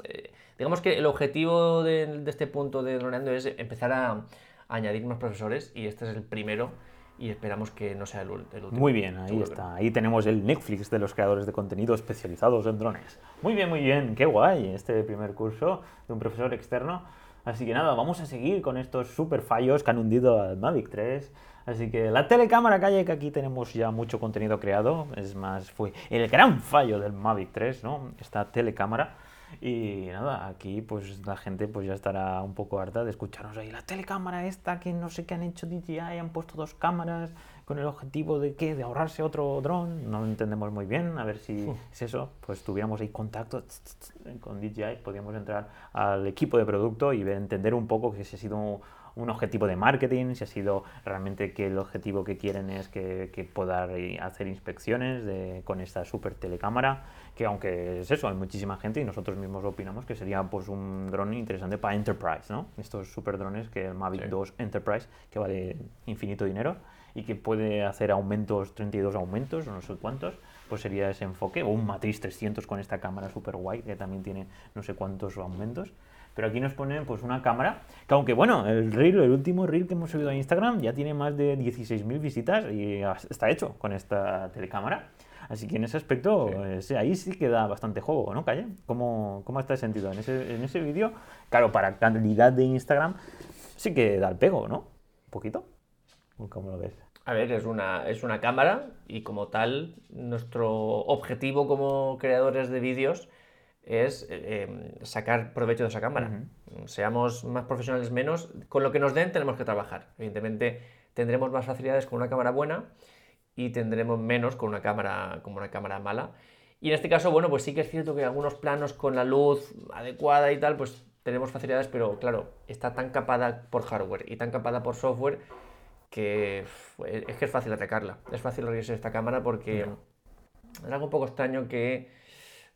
digamos que el objetivo de, este punto de Droneando es empezar a, añadir más profesores y este es el primero y esperamos que no sea el, último. Muy bien, ahí está. Ahí tenemos el Netflix de los creadores de contenido especializados en drones. Muy bien, muy bien. Qué guay este primer curso de un profesor externo. Así que nada, vamos a seguir con estos super fallos que han hundido al Mavic 3. Así que la telecámara calle, que aquí tenemos ya mucho contenido creado, es más, fue el gran fallo del Mavic 3, ¿no? Esta telecámara. Y nada, aquí pues la gente pues ya estará un poco harta de escucharnos ahí la telecámara esta que no sé qué han hecho DJI, han puesto dos cámaras con el objetivo de qué, de ahorrarse otro dron, no lo entendemos muy bien, a ver si es eso, pues tuviéramos ahí contacto con DJI, podríamos entrar al equipo de producto y entender un poco que si ha sido un objetivo de marketing, si ha sido realmente que el objetivo que quieren es que, que pueda hacer inspecciones de, con esta super telecámara, que aunque es eso, hay muchísima gente y nosotros mismos opinamos que sería pues un dron interesante para Enterprise, ¿no? Estos super drones que el Mavic 2 Enterprise, que vale infinito dinero y que puede hacer aumentos, 32 aumentos, o no sé cuántos, pues sería ese enfoque, o un Matrix 300 con esta cámara super guay que también tiene no sé cuántos aumentos. Pero aquí nos ponen pues una cámara que aunque bueno, el reel, el último reel que hemos subido a Instagram ya tiene más de 16.000 visitas y está hecho con esta telecámara. Así que en ese aspecto, ahí sí que da bastante juego, ¿no, Calle? ¿Cómo, cómo está el sentido? En ese, en ese vídeo, claro, para calidad de Instagram, sí que da el pego, ¿no? Un poquito. ¿Cómo lo ves? A ver, es una, es una cámara y como tal, nuestro objetivo como creadores de vídeos es eh, sacar provecho de esa cámara. Seamos más profesionales menos, con lo que nos den tenemos que trabajar. Evidentemente tendremos más facilidades con una cámara buena y tendremos menos con una cámara, como una cámara mala. Y en este caso, bueno, pues sí que es cierto que algunos planos con la luz adecuada y tal, pues tenemos facilidades, pero claro, está tan capada por hardware y tan capada por software que es que es fácil atacarla. Es fácil reírse esta cámara porque es algo un poco extraño que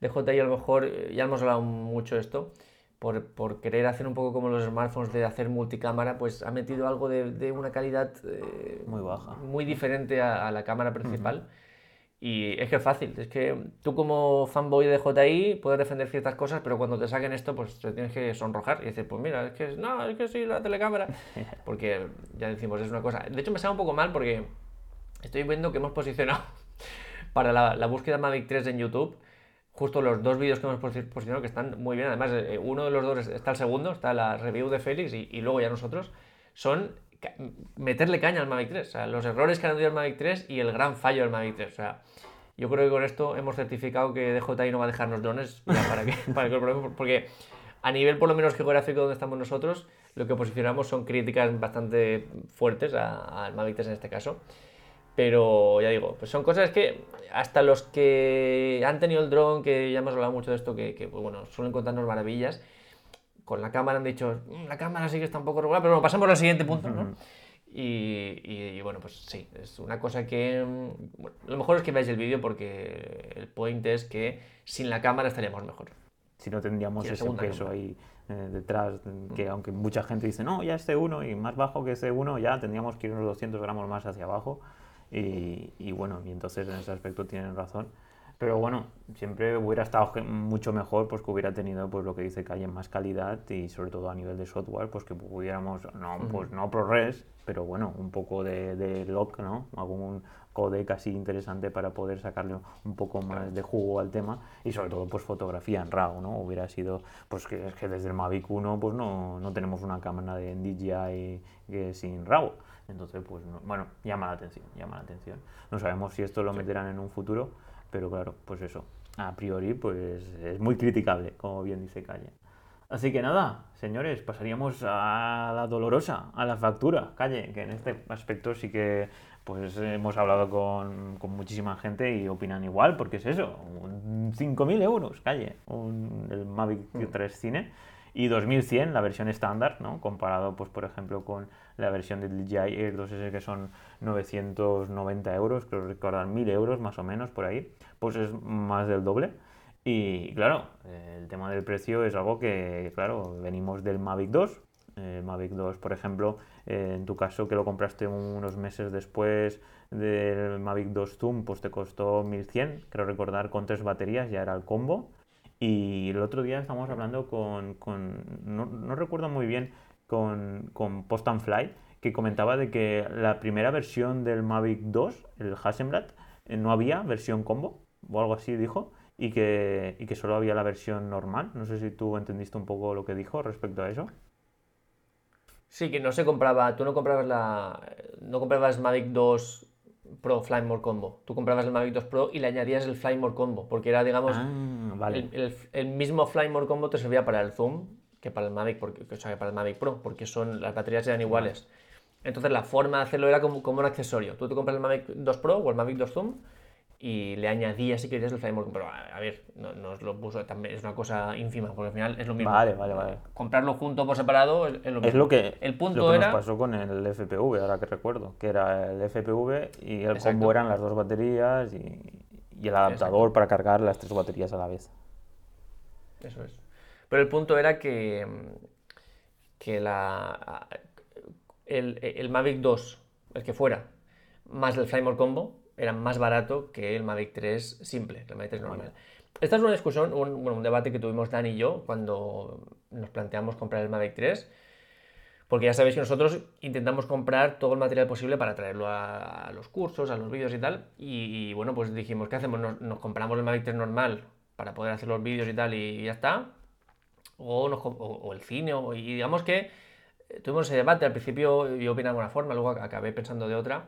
DJI a lo mejor, eh, ya hemos hablado mucho de esto, por, por, querer hacer un poco como los smartphones de hacer multicámara, pues ha metido algo de, de una calidad eh, muy baja, muy diferente a, la cámara principal. Y es que es fácil, es que tú como fanboy de DJI puedes defender ciertas cosas, pero cuando te saquen esto, pues te tienes que sonrojar y decir, pues mira, es que no, es que sí, la telecámara. Porque ya decimos, es una cosa. De hecho, me sale un poco mal porque estoy viendo que hemos posicionado para la, la búsqueda Mavic 3 en YouTube justo los dos vídeos que hemos posicionado que están muy bien. Además, eh, uno de los dos está el segundo, está la review de Félix y, y luego ya nosotros, son meterle caña al Mavic 3. O sea, los errores que han tenido el Mavic 3 y el gran fallo del Mavic 3. O sea, yo creo que con esto hemos certificado que DJI no va a dejarnos drones para que, para que lo probemos, porque a nivel por lo menos geográfico donde estamos nosotros, lo que posicionamos son críticas bastante fuertes al Mavic 3 en este caso. Pero ya digo, pues son cosas que hasta los que han tenido el dron, que ya hemos hablado mucho de esto, que, que pues bueno, suelen contarnos maravillas, con la cámara han dicho, mm, la cámara sí que está un poco regular, pero bueno, pasamos al siguiente punto, ¿no? Y, bueno, pues sí, es una cosa que... Mm, lo mejor es que veáis el vídeo porque el point es que sin la cámara estaríamos mejor. Si no tendríamos ese peso ahí eh, detrás, que mm. aunque mucha gente dice, no, ya es C1 y más bajo que C1, ya tendríamos que ir unos 200 gramos más hacia abajo. Y, y bueno, y entonces en ese aspecto tienen razón. Pero bueno, siempre hubiera estado mucho mejor pues que hubiera tenido pues lo que dice Calle más calidad y sobre todo a nivel de software pues que pudiéramos no pues no ProRes pero bueno un poco de, de lock no algún codec así interesante para poder sacarle un poco más de jugo al tema. Y sobre todo pues fotografía en RAW no hubiera sido pues que, es que desde el Mavic 1 pues no, no tenemos una cámara de DJI que sin RAW. Entonces pues bueno llama la atención llama la atención. No sabemos si esto lo meterán en un futuro pero claro, pues eso, a priori pues es muy criticable, como bien dice Calle. Así que nada, señores, pasaríamos a la dolorosa, a la factura, Calle, que en este aspecto sí que pues hemos hablado con, con muchísima gente y opinan igual, porque es eso, 5.000 euros, Calle, un, el Mavic 3 mm. Cine y 2100 la versión estándar, ¿no? Comparado, pues por ejemplo, con la versión del DJI Air 2S que son 990 euros, creo recordar 1000 euros más o menos por ahí, pues es más del doble. Y claro, el tema del precio es algo que, claro, venimos del Mavic 2. El Mavic 2, por ejemplo, en tu caso que lo compraste unos meses después del Mavic 2 Zoom, pues te costó 1100, creo recordar, con tres baterías, ya era el combo. Y el otro día estábamos hablando con, no, recuerdo muy bien, con, Post and Fly, que comentaba de que la primera versión del Mavic 2, el Hasselblad, eh, no había versión combo, o algo así dijo, y que solo había la versión normal. No sé si tú entendiste un poco lo que dijo respecto a eso. Sí, que no se compraba, tú no comprabas la, no comprabas Mavic 2 Pro Flymore Combo. Tú comprabas el Mavic 2 Pro y le añadías el Flymore Combo, porque era, digamos, ah, el, mismo Flymore Combo te servía para el Zoom que para el Mavic, porque, o sea, para el Mavic Pro, porque son, las baterías eran iguales. Entonces la forma de hacerlo era como, como un accesorio. Tú te compras el Mavic 2 Pro o el Mavic 2 Zoom y le añadías si querías el Flymore Pero a, ver, no, no, os lo puso también, es una cosa ínfima, porque al final es lo mismo. Vale, vale, vale. Comprarlo junto por separado es, lo mismo. Es lo que, el punto lo que nos pasó con el FPV, ahora que recuerdo, que era el FPV y el combo eran las dos baterías y, y el adaptador para cargar las tres baterías a la vez. Eso es. Pero el punto era que, que la, el, el Mavic 2, el que fuera, más el Flymore Combo, era más barato que el Mavic 3 simple, el Mavic 3 normal. Esta es una discusión, un, un, debate que tuvimos Dan y yo cuando nos planteamos comprar el Mavic 3, porque ya sabéis que nosotros intentamos comprar todo el material posible para traerlo a, los cursos, a los vídeos y tal, y, bueno, pues dijimos, ¿qué hacemos? Nos, compramos el Mavic 3 normal para poder hacer los vídeos y tal y, ya está, o, o, el cine, y digamos que eh, tuvimos ese debate, al principio yo opinaba de una forma, luego acabé pensando de otra,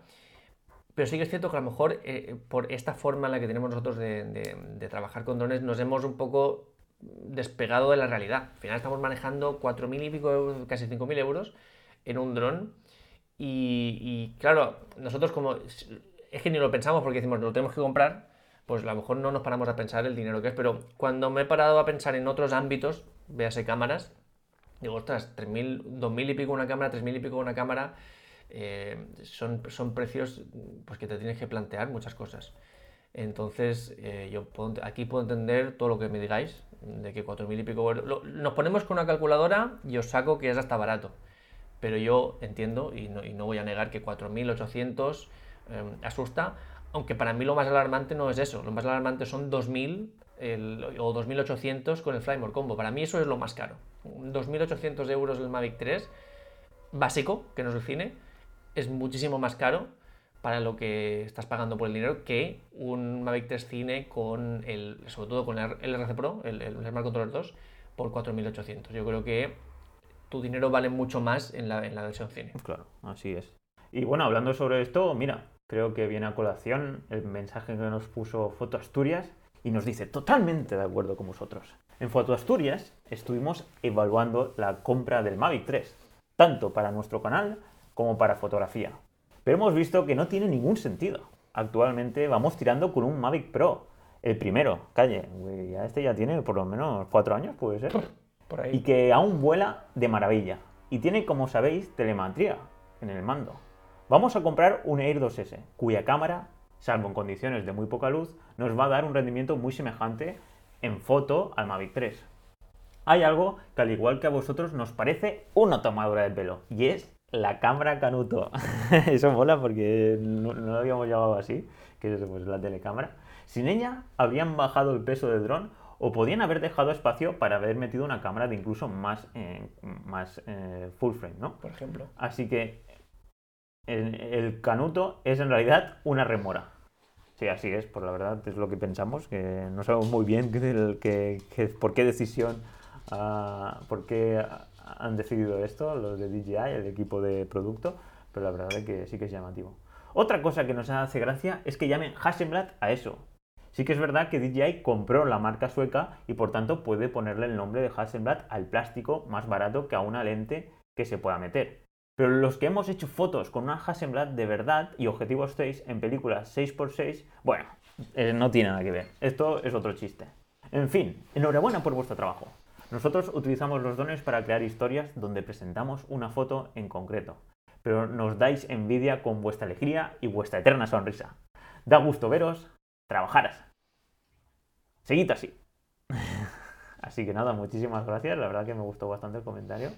pero sí que es cierto que a lo mejor eh, por esta forma en la que tenemos nosotros de, trabajar con drones nos hemos un poco despegado de la realidad. Al final estamos manejando 4.000 y pico, casi 5.000 euros en un dron. Y, claro, nosotros como es que ni lo pensamos porque decimos, lo tenemos que comprar, pues a lo mejor no nos paramos a pensar el dinero que es. Pero cuando me he parado a pensar en otros ámbitos, véase cámaras, digo, ostras, 3.000, 2.000 y pico una cámara, 3.000 y pico una cámara eh, son, son precios pues, que te tienes que plantear muchas cosas. Entonces, eh, yo aquí puedo entender todo lo que me digáis, de que 4.000 y pico nos ponemos con una calculadora y os saco que es hasta barato. Pero yo entiendo y no, no voy a negar que 4.800 eh, asusta, aunque para mí lo más alarmante no es eso. Lo más alarmante son 2.000 o 2.800 con el Flymore Combo. Para mí eso es lo más caro. 2.800 euros el Mavic 3 básico que nos define es muchísimo más caro para lo que estás pagando por el dinero que un Mavic 3 Cine con el, sobre todo con el RC Pro, el, el Smart Controller 2, por 4.800. Yo creo que tu dinero vale mucho más en la, en la versión cine. Claro, así es. Y bueno, hablando sobre esto, mira, creo que viene a colación el mensaje que nos puso Foto Asturias y nos dice totalmente de acuerdo con vosotros. En Foto Asturias estuvimos evaluando la compra del Mavic 3, tanto para nuestro canal como para fotografía. Pero hemos visto que no tiene ningún sentido. Actualmente vamos tirando con un Mavic Pro, el primero, calle, ya este ya tiene por lo menos cuatro años, puede ser. Por ahí. Y que aún vuela de maravilla. Y tiene, como sabéis, telemetría en el mando. Vamos a comprar un Air 2S, cuya cámara, salvo en condiciones de muy poca luz, nos va a dar un rendimiento muy semejante en foto al Mavic 3. Hay algo que al igual que a vosotros nos parece una tomadura de pelo, y es la cámara Canuto. Eso mola porque no, no lo habíamos llamado así, que es pues, la telecámara. Sin ella habrían bajado el peso del dron o podían haber dejado espacio para haber metido una cámara de incluso más, eh, más eh, full frame, ¿no? Por ejemplo. Así que el, el Canuto es en realidad una remora. Sí, así es, por la verdad es lo que pensamos, que no sabemos muy bien que- por qué decisión, ah, por qué han decidido esto los de DJI, el equipo de producto, pero la verdad es que sí que es llamativo. Otra cosa que nos hace gracia es que llamen Hasselblad a eso. Sí que es verdad que DJI compró la marca sueca y por tanto puede ponerle el nombre de Hasselblad al plástico más barato que a una lente que se pueda meter. Pero los que hemos hecho fotos con una Hasselblad de verdad y objetivos 6 en películas 6x6, bueno, eh, no tiene nada que ver. Esto es otro chiste. En fin, enhorabuena por vuestro trabajo. Nosotros utilizamos los dones para crear historias donde presentamos una foto en concreto, pero nos dais envidia con vuestra alegría y vuestra eterna sonrisa. Da gusto veros, trabajaras. Seguid así. Así que nada, muchísimas gracias. La verdad que me gustó bastante el comentario.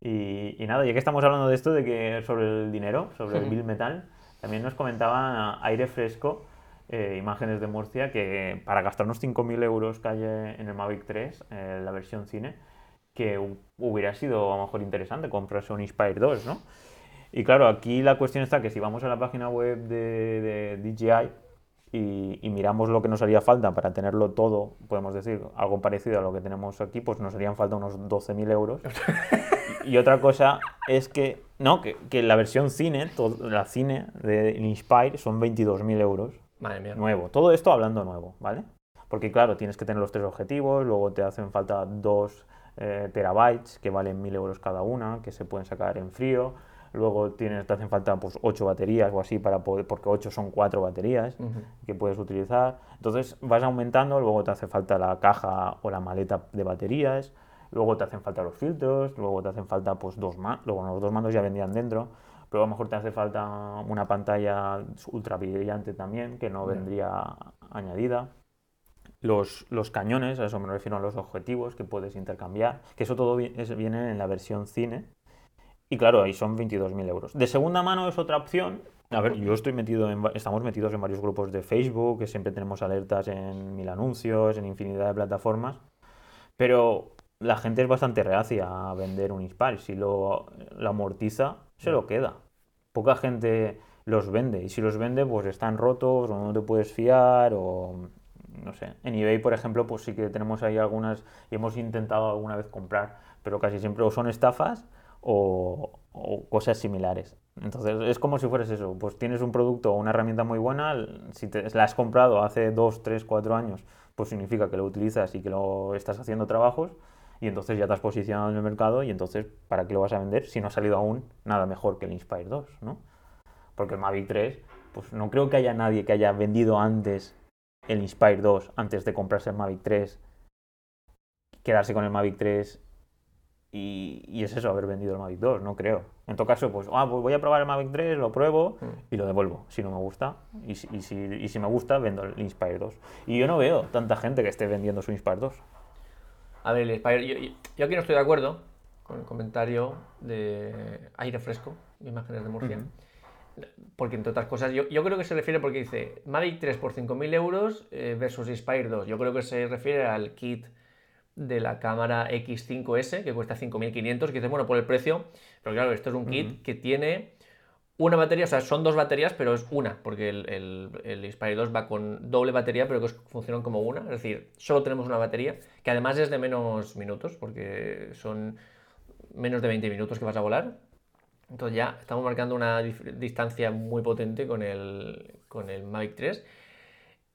Y, y nada, ya que estamos hablando de esto, de que sobre el dinero, sobre el bill metal, también nos comentaba Aire Fresco, eh, imágenes de Murcia, que para gastarnos 5.000 euros que hay en el Mavic 3, eh, la versión cine, que hu- hubiera sido a lo mejor interesante comprarse un Inspire 2, ¿no? Y claro, aquí la cuestión está que si vamos a la página web de, de DJI y, y miramos lo que nos haría falta para tenerlo todo, podemos decir, algo parecido a lo que tenemos aquí, pues nos harían falta unos 12.000 euros. Y otra cosa es que, no, que, que la versión cine, la cine de Inspire son 22.000 euros Madre mía. nuevo. Todo esto hablando nuevo, ¿vale? Porque claro, tienes que tener los tres objetivos, luego te hacen falta dos eh, terabytes que valen 1000 euros cada una, que se pueden sacar en frío. Luego tienes, te hacen falta pues 8 baterías o así para poder, porque 8 son 4 baterías que puedes utilizar. Entonces vas aumentando, luego te hace falta la caja o la maleta de baterías, luego te hacen falta los filtros, luego te hacen falta pues dos mandos, luego los dos mandos ya vendían dentro, pero a lo mejor te hace falta una pantalla ultra brillante también, que no vendría añadida. Los, los cañones, a eso me refiero a los objetivos que puedes intercambiar, que eso todo vi- es- viene en la versión cine. Y claro, ahí son 22.000 euros. De segunda mano es otra opción. A ver, yo estoy metido en, estamos metidos en varios grupos de Facebook, que siempre tenemos alertas en mil anuncios, en infinidad de plataformas. Pero la gente es bastante reacia a vender un Inspire. Si lo, lo amortiza, se lo queda. Poca gente los vende. Y si los vende, pues están rotos o no te puedes fiar o no sé. En eBay, por ejemplo, pues sí que tenemos ahí algunas y hemos intentado alguna vez comprar, pero casi siempre o son estafas o, cosas similares. Entonces es como si fueras eso, pues tienes un producto o una herramienta muy buena, si te, la has comprado hace 2, 3, 4 años, pues significa que lo utilizas y que lo estás haciendo trabajos y entonces ya te has posicionado en el mercado y entonces ¿para qué lo vas a vender si no ha salido aún nada mejor que el Inspire 2, ¿no? Porque el Mavic 3, pues no creo que haya nadie que haya vendido antes el Inspire 2 antes de comprarse el Mavic 3, quedarse con el Mavic 3 y, y es eso, haber vendido el Mavic 2, no creo. En todo caso, pues, ah, pues voy a probar el Mavic 3, lo pruebo y lo devuelvo, si no me gusta. Y si, y si, y si me gusta, vendo el Inspire 2. Y yo no veo tanta gente que esté vendiendo su Inspire 2. A ver, el Inspire, yo, aquí no estoy de acuerdo con el comentario de aire fresco, imágenes de Murcia. Porque entre otras cosas, yo, yo creo que se refiere porque dice Mavic 3 por 5.000 euros eh, versus Inspire 2. Yo creo que se refiere al kit de la cámara X5S que cuesta 5.500, que dice, bueno, por el precio, pero claro, esto es un kit que tiene una batería, o sea, son dos baterías, pero es una, porque el, el, el Inspire 2 va con doble batería, pero que funcionan como una. Es decir, solo tenemos una batería, que además es de menos minutos, porque son menos de 20 minutos que vas a volar. Entonces ya estamos marcando una distancia muy potente con el, con el Mavic 3.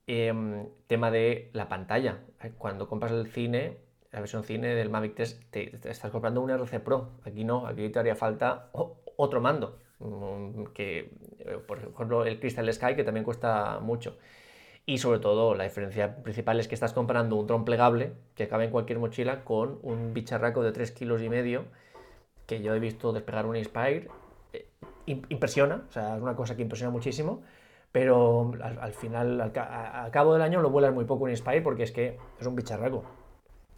Em, tema de la pantalla. Cuando compras el cine, la versión cine del Mavic 3, te, estás comprando un RC Pro. Aquí no, aquí te haría falta otro mando. Que, eh, por ejemplo, el Crystal Sky, que también cuesta mucho. Y sobre todo, la diferencia principal es que estás comprando un dron plegable que cabe en cualquier mochila con un bicharraco de 3 kilos y medio que yo he visto despegar un Inspire, eh, impresiona, o sea, es una cosa que impresiona muchísimo, pero al, final, al, cabo del año lo vuelas muy poco un Inspire porque es que es un bicharraco.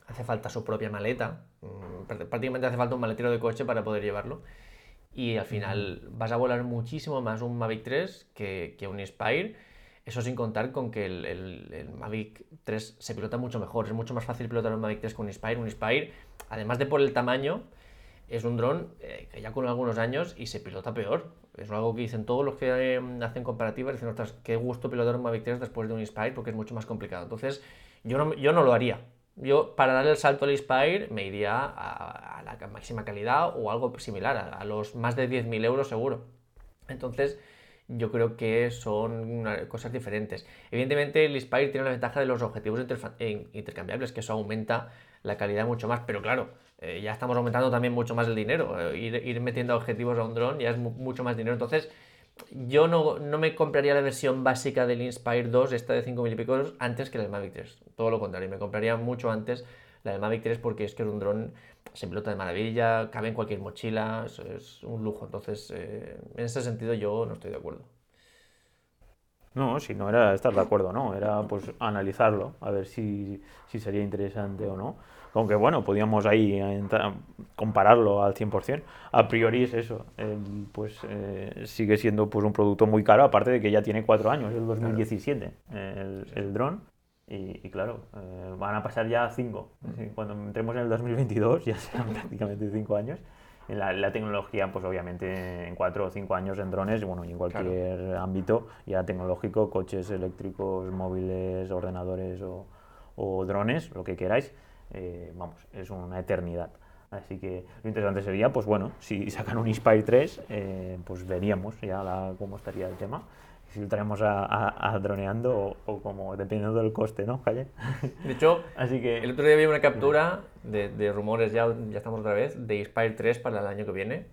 Hace falta su propia maleta, mm, prácticamente hace falta un maletero de coche para poder llevarlo. Y al final vas a volar muchísimo más un Mavic 3 que, que un Inspire. Eso sin contar con que el, el, Mavic 3 se pilota mucho mejor. Es mucho más fácil pilotar un Mavic 3 que un Inspire. Un Inspire, además de por el tamaño, es un dron eh, que ya con algunos años y se pilota peor. Es algo que dicen todos los que em, hacen comparativas, dicen, ostras, qué gusto pilotar un Mavic 3 después de un Inspire porque es mucho más complicado. Entonces, yo no, yo no lo haría. Yo, para dar el salto al Inspire, me iría a, la máxima calidad o algo similar, a, los más de 10.000 euros seguro. Entonces, yo creo que son cosas diferentes. Evidentemente, el Inspire tiene la ventaja de los objetivos intercambiables, que eso aumenta la calidad mucho más, pero claro, eh, ya estamos aumentando también mucho más el dinero. Eh, ir, metiendo objetivos a un dron ya es mucho más dinero. Entonces, yo no, me compraría la versión básica del Inspire 2, esta de 5.000 y pico antes que la del Mavic 3. Todo lo contrario, me compraría mucho antes la del Mavic 3 porque es que es un dron, se pilota de maravilla, cabe en cualquier mochila, es, un lujo. Entonces, eh, en ese sentido yo no estoy de acuerdo. No, si no era estar de acuerdo, ¿no? Era pues analizarlo, a ver si, si sería interesante o no. Aunque bueno, podíamos ahí compararlo al 100%. A priori es eso, pues eh, sigue siendo pues un producto muy caro, aparte de que ya tiene cuatro años, el 2017, el, el dron. Y, claro, eh, van a pasar ya cinco. Cuando entremos en el 2022 ya serán prácticamente cinco años. La, la, tecnología, pues obviamente en cuatro o cinco años en drones, bueno, y en cualquier ámbito ya tecnológico, coches eléctricos, móviles, ordenadores o, o drones, lo que queráis, eh, vamos, es una eternidad. Así que lo interesante sería, pues bueno, si sacan un Inspire 3, eh, pues veríamos ya cómo estaría el tema. Si lo traemos a, droneando o, como dependiendo del coste, ¿no, Calle? De hecho, Así que, el otro día vi una captura de, rumores, ya, ya estamos otra vez, de Inspire 3 para el año que viene,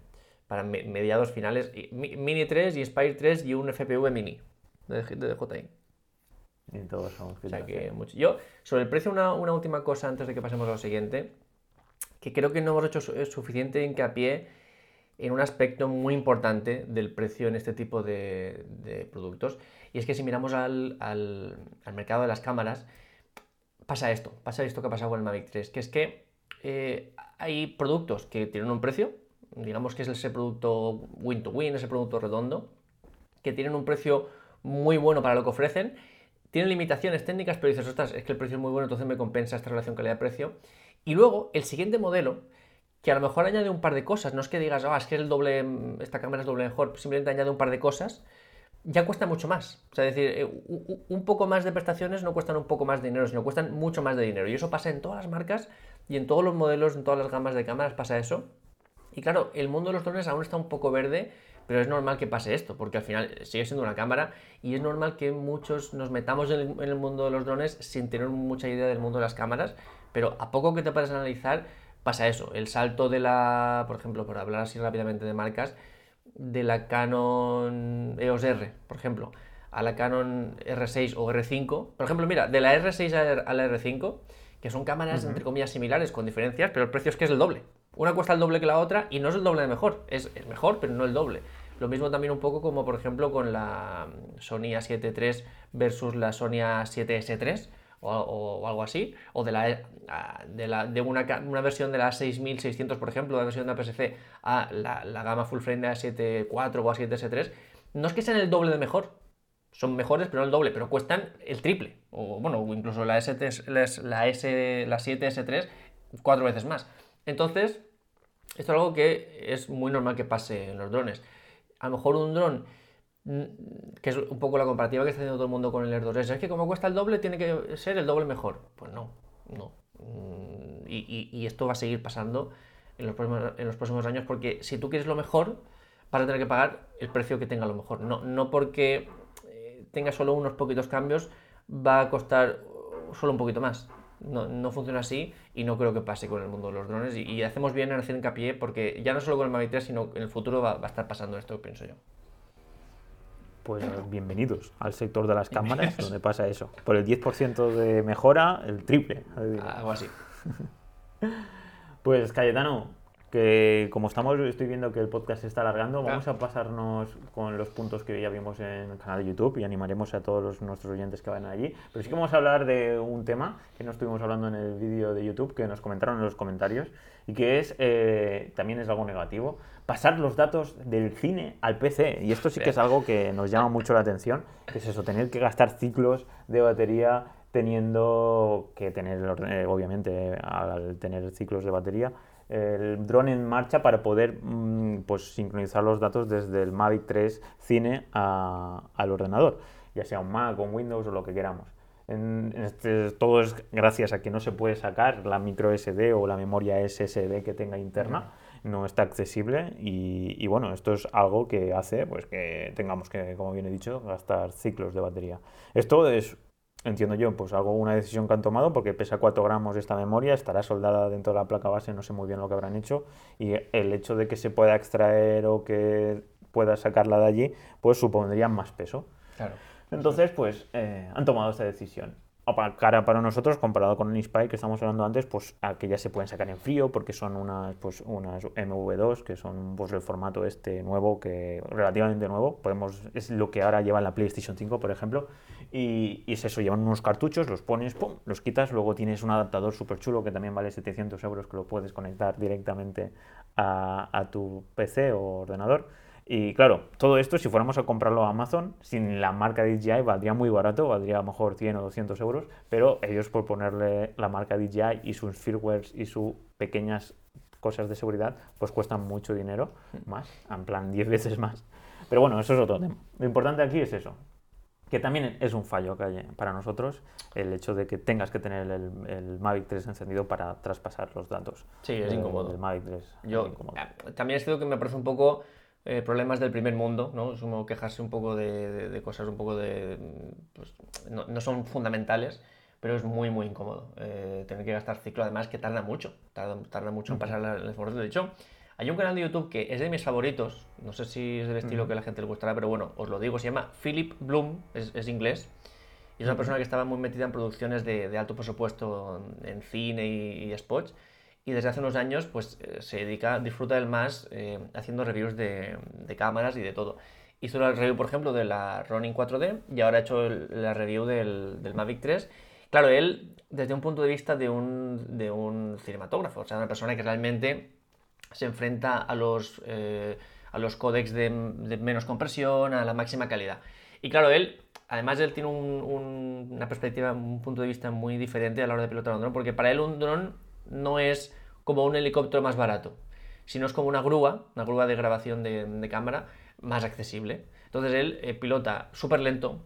para mediados finales, Mini 3, Inspire 3 y un FPV Mini de, de DJI. Y todos somos o sea que mucho. Yo, sobre el precio, una, una, última cosa antes de que pasemos a lo siguiente, que creo que no hemos hecho suficiente hincapié en un aspecto muy importante del precio en este tipo de, de productos, y es que si miramos al, al, al, mercado de las cámaras, pasa esto, pasa esto que ha pasado con el Mavic 3, que es que eh, hay productos que tienen un precio, digamos que es ese producto win-to-win, ese producto redondo, que tienen un precio muy bueno para lo que ofrecen, tiene limitaciones técnicas, pero dices, ostras, es que el precio es muy bueno, entonces me compensa esta relación calidad-precio. Y luego, el siguiente modelo, que a lo mejor añade un par de cosas, no es que digas, ah, es que el doble, esta cámara es doble mejor, simplemente añade un par de cosas, ya cuesta mucho más. O sea, es decir, eh, un poco más de prestaciones no cuestan un poco más de dinero, sino cuestan mucho más de dinero. Y eso pasa en todas las marcas y en todos los modelos, en todas las gamas de cámaras pasa eso. Y claro, el mundo de los drones aún está un poco verde pero es normal que pase esto, porque al final sigue siendo una cámara y es normal que muchos nos metamos en el, mundo de los drones sin tener mucha idea del mundo de las cámaras, pero a poco que te puedas analizar pasa eso, el salto de la, por ejemplo, por hablar así rápidamente de marcas, de la Canon EOS R, por ejemplo, a la Canon R6 o R5, por ejemplo, mira, de la R6 a la R5, que son cámaras entre comillas similares con diferencias, pero el precio es que es el doble. Una cuesta el doble que la otra y no es el doble de mejor, es, mejor, pero no el doble. Lo mismo también un poco como por ejemplo con la Sony A7 III versus la Sony A7S3 o, algo así, o de, la, de, la, de una, una, versión de la A6600 por ejemplo, la versión de APS-C a la, gama full frame de A7 IV o A7S3, no es que sean el doble de mejor, son mejores, pero no el doble, pero cuestan el triple. O bueno, incluso la, S, la, S, la 7S3 cuatro veces más. Entonces, esto es algo que es muy normal que pase en los drones. a lo mejor un dron, mm, que es un poco la comparativa que está haciendo todo el mundo con el Air 2S, es que como cuesta el doble, tiene que ser el doble mejor. Pues no, no. Mm, y, esto va a seguir pasando en los, próximos, en los próximos años porque si tú quieres lo mejor, vas a tener que pagar el precio que tenga lo mejor. No, no porque eh, tenga solo unos poquitos cambios, va a costar solo un poquito más. No, no, funciona así y no creo que pase con el mundo de los drones. Y, hacemos bien en hacer hincapié porque ya no solo con el Mavic 3, sino en el futuro va, a estar pasando esto, pienso yo. Pues bienvenidos al sector de las cámaras, donde pasa eso. Por el 10% de mejora, el triple. Algo así. pues Cayetano, que como estamos, estoy viendo que el podcast se está alargando, vamos a pasarnos con los puntos que ya vimos en el canal de YouTube y animaremos a todos nuestros oyentes que van allí. Pero sí que vamos a hablar de un tema que no estuvimos hablando en el vídeo de YouTube, que nos comentaron en los comentarios y que es, eh, también es algo negativo, pasar los datos del cine al PC. Y esto sí que es algo que nos llama mucho la atención, que es eso, tener que gastar ciclos de batería teniendo que tener, eh, obviamente, al tener ciclos de batería, el drone en marcha para poder mm, pues, sincronizar los datos desde el Mavic 3 Cine al ordenador, ya sea un Mac un Windows o lo que queramos. En, este, todo es gracias a que no se puede sacar la micro SD o la memoria SSD que tenga interna, no está accesible y, y, bueno, esto es algo que hace pues, que tengamos que, como bien he dicho, gastar ciclos de batería. Esto es entiendo yo, pues algo, una decisión que han tomado porque pesa 4 gramos esta memoria, estará soldada dentro de la placa base, no sé muy bien lo que habrán hecho, y el hecho de que se pueda extraer o que pueda sacarla de allí, pues supondría más peso. Claro. Entonces, pues eh, han tomado esta decisión cara para nosotros comparado con el Inspire que estamos hablando antes, pues que ya se pueden sacar en frío porque son unas, pues, unas MV2 que son pues, el formato este nuevo, que relativamente nuevo, podemos, es lo que ahora lleva en la PlayStation 5, por ejemplo, y, y es eso, llevan unos cartuchos, los pones, pum, los quitas, luego tienes un adaptador súper chulo que también vale 700 euros que lo puedes conectar directamente a, a tu PC o ordenador y claro, todo esto si fuéramos a comprarlo a Amazon, sin la marca DJI valdría muy barato, valdría a lo mejor 100 o 200 euros, pero ellos por ponerle la marca DJI y sus firmwares y sus pequeñas cosas de seguridad, pues cuestan mucho dinero más, en plan 10 veces más. Pero bueno, eso es otro tema. Lo importante aquí es eso, que también es un fallo para nosotros el hecho de que tengas que tener el, Mavic 3 encendido para traspasar los datos. Sí, es incómodo. El Mavic 3. Yo, eh, también es cierto que me parece un poco eh, problemas del primer mundo, ¿no? Es como quejarse un poco de, cosas un poco de... Pues, no, son fundamentales, pero es muy, muy incómodo eh, tener que gastar ciclo, además que tarda mucho, tarda, mucho en pasar el información. De hecho, hay un canal de YouTube que es de mis favoritos, no sé si es del estilo que a la gente le gustará, pero bueno, os lo digo, se llama Philip Bloom, es, inglés, y es una persona que estaba muy metida en producciones de, alto presupuesto en cine y, y spots, y desde hace unos años pues eh, se dedica, disfruta del más eh, haciendo reviews de, cámaras y de todo. Hizo la review, por ejemplo, de la Ronin 4D y ahora ha hecho la review del, Mavic 3. Claro, él desde un punto de vista de un, de un cinematógrafo, o sea, una persona que realmente se enfrenta a los, eh, a los códecs de, menos compresión, a la máxima calidad. Y claro, él, además él tiene una perspectiva, un punto de vista muy diferente a la hora de pilotar un dron, porque para él un dron no es como un helicóptero más barato, sino es como una grúa, una grúa de grabación de, cámara más accesible. Entonces él eh, pilota súper lento,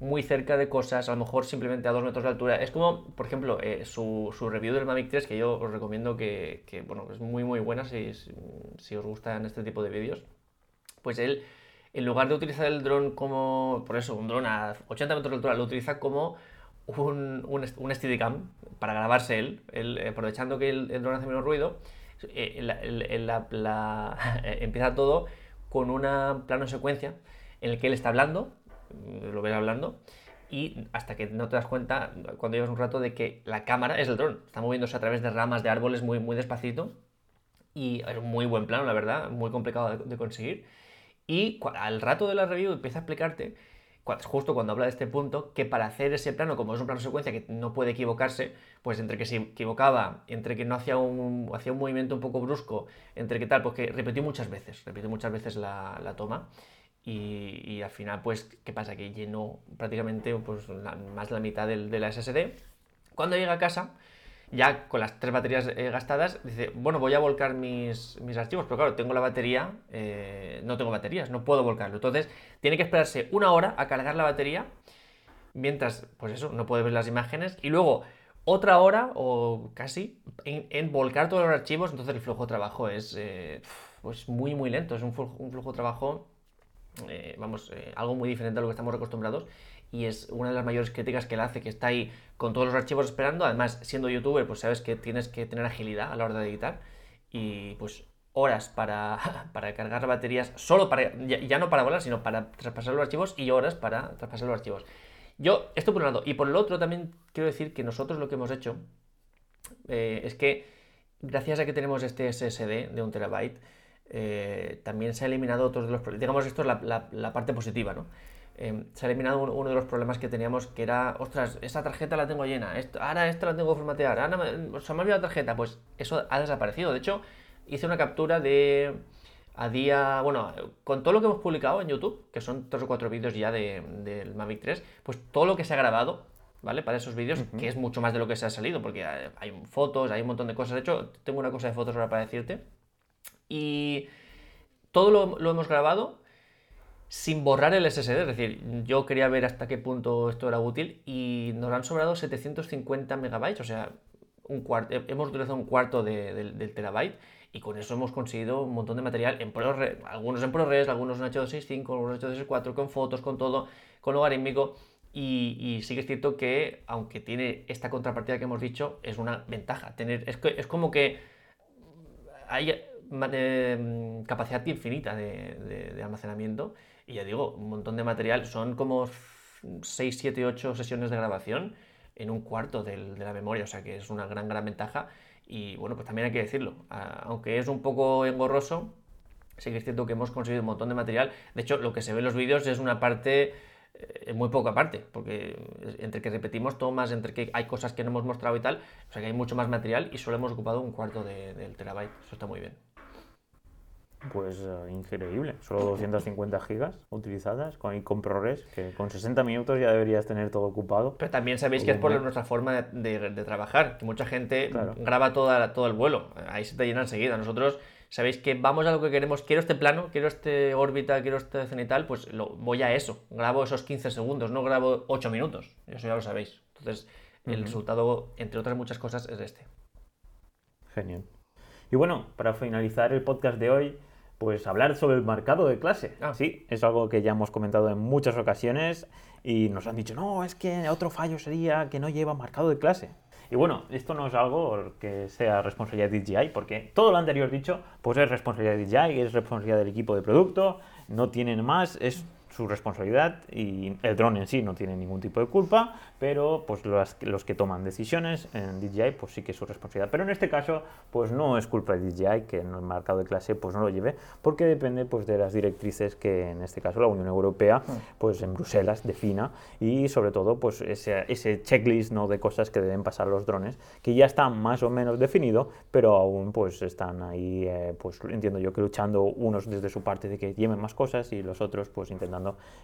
muy cerca de cosas, a lo mejor simplemente a dos metros de altura. Es como, por ejemplo, eh, su, review del Mavic 3, que yo os recomiendo que, bueno, es muy muy buena si, si os gustan este tipo de vídeos. Pues él, en lugar de utilizar el dron como, por eso, un dron a 80 metros de altura, lo utiliza como un, un, Steadicam para grabarse él, él aprovechando que el, el, dron hace menos ruido, eh, empieza todo con una plano secuencia en el que él está hablando, mm, lo ves hablando, y hasta que no te das cuenta, cuando llevas un rato, de que la cámara es el dron, está moviéndose a través de ramas de árboles muy, muy despacito, y muy buen plano, la verdad, muy complicado de, de conseguir. Y al rato de la review empieza a explicarte justo cuando habla de este punto, que para hacer ese plano, como es un plano secuencia que no puede equivocarse, pues entre que se equivocaba, entre que no hacía un, hacía un movimiento un poco brusco, entre que tal, pues que repitió muchas veces, repitió muchas veces la, toma. Y, al final, pues, ¿qué pasa? Que llenó prácticamente pues, más de la mitad del, de la SSD. Cuando llega a casa, ya con las tres baterías eh, gastadas, dice, bueno, voy a volcar mis, mis archivos, pero claro, tengo la batería, eh, no tengo baterías, no puedo volcarlo. Entonces, tiene que esperarse una hora a cargar la batería, mientras, pues eso, no puede ver las imágenes, y luego otra hora o casi en, volcar todos los archivos, entonces el flujo de trabajo es eh, pues muy, muy lento, es un flujo, un flujo de trabajo, vamos, algo muy diferente a lo que estamos acostumbrados y es una de las mayores críticas que él hace, que está ahí con todos los archivos esperando. Además, siendo youtuber, pues sabes que tienes que tener agilidad a la hora de editar y pues horas para, para cargar baterías, solo para, ya, no para volar, sino para traspasar los archivos y horas para traspasar los archivos. Yo, esto por un lado. Y por el otro también quiero decir que nosotros lo que hemos hecho eh, es que gracias a que tenemos este SSD de un terabyte, eh, también se ha eliminado otros de los problemas. Digamos, esto es la parte positiva, ¿no? Em, se ha eliminado uno de los problemas que teníamos, que era, ostras, esta tarjeta la tengo llena, ahora esta la tengo que formatear, ahora me, se me ha olvidado la tarjeta, pues eso ha desaparecido. De hecho, hice una captura de a día, bueno, con todo lo que hemos publicado en YouTube, que son tres o cuatro vídeos ya del Mavic 3, pues todo lo que se ha grabado, ¿vale? Para esos vídeos, que es mucho más de lo que se ha salido, porque hay fotos, hay un montón de cosas. De hecho, tengo una cosa de fotos ahora para decirte. Y todo lo, lo hemos grabado sin borrar el SSD. Es decir, yo quería ver hasta qué punto esto era útil y nos han sobrado 750 megabytes, o sea, un cuarto, hemos utilizado un cuarto del terabyte y con eso hemos conseguido un montón de material, en ProRes, algunos en ProRes, algunos en H265, algunos en H264, con fotos, con todo, con logarítmico. Y, sí que es cierto que, aunque tiene esta contrapartida que hemos dicho, es una ventaja. Tener, es, es como que hay eh, capacidad infinita de, de almacenamiento y ya digo, un montón de material. Son como 6, 7, 8 sesiones de grabación en un cuarto de la memoria, o sea que es una gran, gran ventaja. Y bueno, pues también hay que decirlo, aunque es un poco engorroso, sí que es cierto que hemos conseguido un montón de material. De hecho, lo que se ve en los vídeos es una parte, eh, muy poca parte, porque entre que repetimos tomas, entre que hay cosas que no hemos mostrado y tal, o sea que hay mucho más material y solo hemos ocupado un cuarto del terabyte. Eso está muy bien. Pues eh, increíble, solo 250 gigas utilizadas con, con ProRes, que con 60 minutos ya deberías tener todo ocupado. Pero también sabéis que es por nuestra forma de, trabajar, que mucha gente graba toda, todo el vuelo, ahí se te llena enseguida. Nosotros sabéis que vamos a lo que queremos, quiero este plano, quiero este órbita, quiero este cenital, pues lo, voy a eso, grabo esos 15 segundos, no grabo 8 minutos, eso ya lo sabéis. Entonces, el resultado, entre otras muchas cosas, es este. Genial. Y bueno, para finalizar el podcast de hoy, pues hablar sobre el marcado de clase. Ah. Sí, es algo que ya hemos comentado en muchas ocasiones y nos han dicho, no, es que otro fallo sería que no lleva marcado de clase. Y bueno, esto no es algo que sea responsabilidad de DJI, porque todo lo anterior dicho, pues es responsabilidad de DJI, es responsabilidad del equipo de producto, no tienen más, es su responsabilidad y el dron en sí no tiene ningún tipo de culpa, pero pues los, los, que toman decisiones en DJI pues sí que es su responsabilidad. Pero en este caso pues no es culpa de DJI que en el mercado de clase pues no lo lleve, porque depende pues de las directrices que en este caso la Unión Europea mm. pues en Bruselas defina y sobre todo pues ese, ese checklist ¿no? de cosas que deben pasar los drones que ya está más o menos definido, pero aún pues están ahí eh, pues entiendo yo que luchando unos desde su parte de que lleven más cosas y los otros pues intentando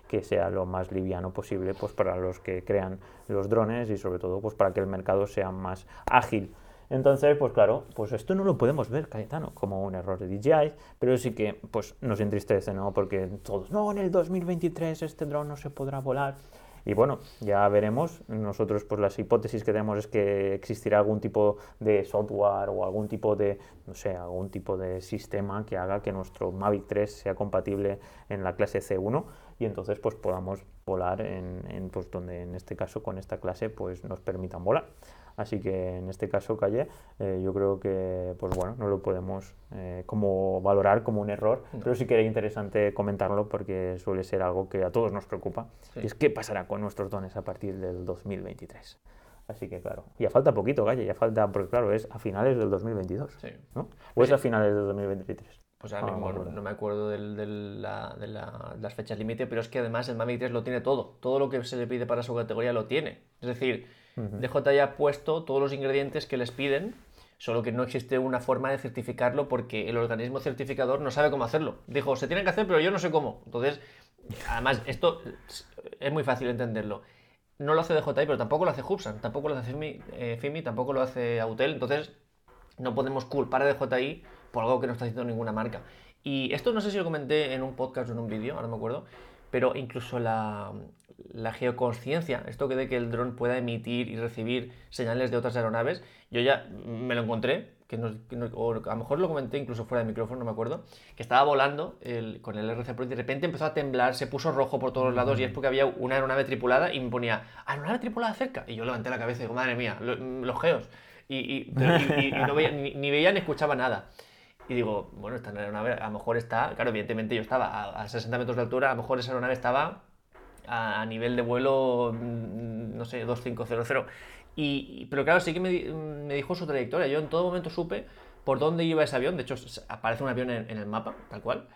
que sea lo más liviano posible pues, para los que crean los drones y sobre todo pues, para que el mercado sea más ágil. Entonces, pues claro, pues esto no lo podemos ver, Cayetano, como un error de DJI, pero sí que pues nos entristece, ¿no? Porque todos, no, en el 2023 este dron no se podrá volar. Y bueno, ya veremos. Nosotros, pues las hipótesis que tenemos es que existirá algún tipo de software o algún tipo de, no sé, algún tipo de sistema que haga que nuestro Mavic 3 sea compatible en la clase C1 y entonces pues podamos volar en, pues donde en este caso con esta clase pues nos permitan volar. Así que en este caso, Calle, eh, yo creo que pues bueno, no lo podemos eh, como valorar como un error, pero sí que era interesante comentarlo porque suele ser algo que a todos nos preocupa. Y es qué pasará con nuestros dones a partir del 2023. Así que claro, ya falta poquito, Calle, ya falta, porque claro, es a finales del 2022, ¿no? ¿O es a finales del 2023? Pues ahora mismo no, me acuerdo de, las fechas límite, pero es que además el Mavic 3 lo tiene todo. Todo lo que se le pide para su categoría lo tiene. Es decir, DJ ya ha puesto todos los ingredientes que les piden, solo que no existe una forma de certificarlo porque el organismo certificador no sabe cómo hacerlo. Dijo, se tiene que hacer, pero yo no sé cómo. Entonces, además, esto es muy fácil entenderlo. no lo hace DJI, pero tampoco lo hace Hubsan, tampoco lo hace Fimi, eh, Fimi, tampoco lo hace Autel, entonces no podemos culpar a DJI por algo que no está haciendo ninguna marca. Y esto no sé si lo comenté en un podcast o en un vídeo, ahora no me acuerdo, pero incluso la, la geoconsciencia, esto que de que el dron pueda emitir y recibir señales de otras aeronaves, yo ya me lo encontré, que, o a lo mejor lo comenté incluso fuera de micrófono, no me acuerdo, que estaba volando con el RC Pro y de repente empezó a temblar, se puso rojo por todos lados y es porque había una aeronave tripulada y me ponía, ¿aeronave tripulada cerca? Y yo levanté la cabeza y digo, madre mía, los geos. Y, no veía, ni, veía ni escuchaba nada. Y digo, bueno, esta aeronave a lo mejor está, claro, evidentemente yo estaba a, 60 metros de altura, a lo mejor esa aeronave estaba a, nivel de vuelo, mm, no sé, 2500. Y, pero claro, sí que me, dijo su trayectoria. Yo en todo momento supe por dónde iba ese avión. De hecho, aparece un avión en, el mapa, tal cual.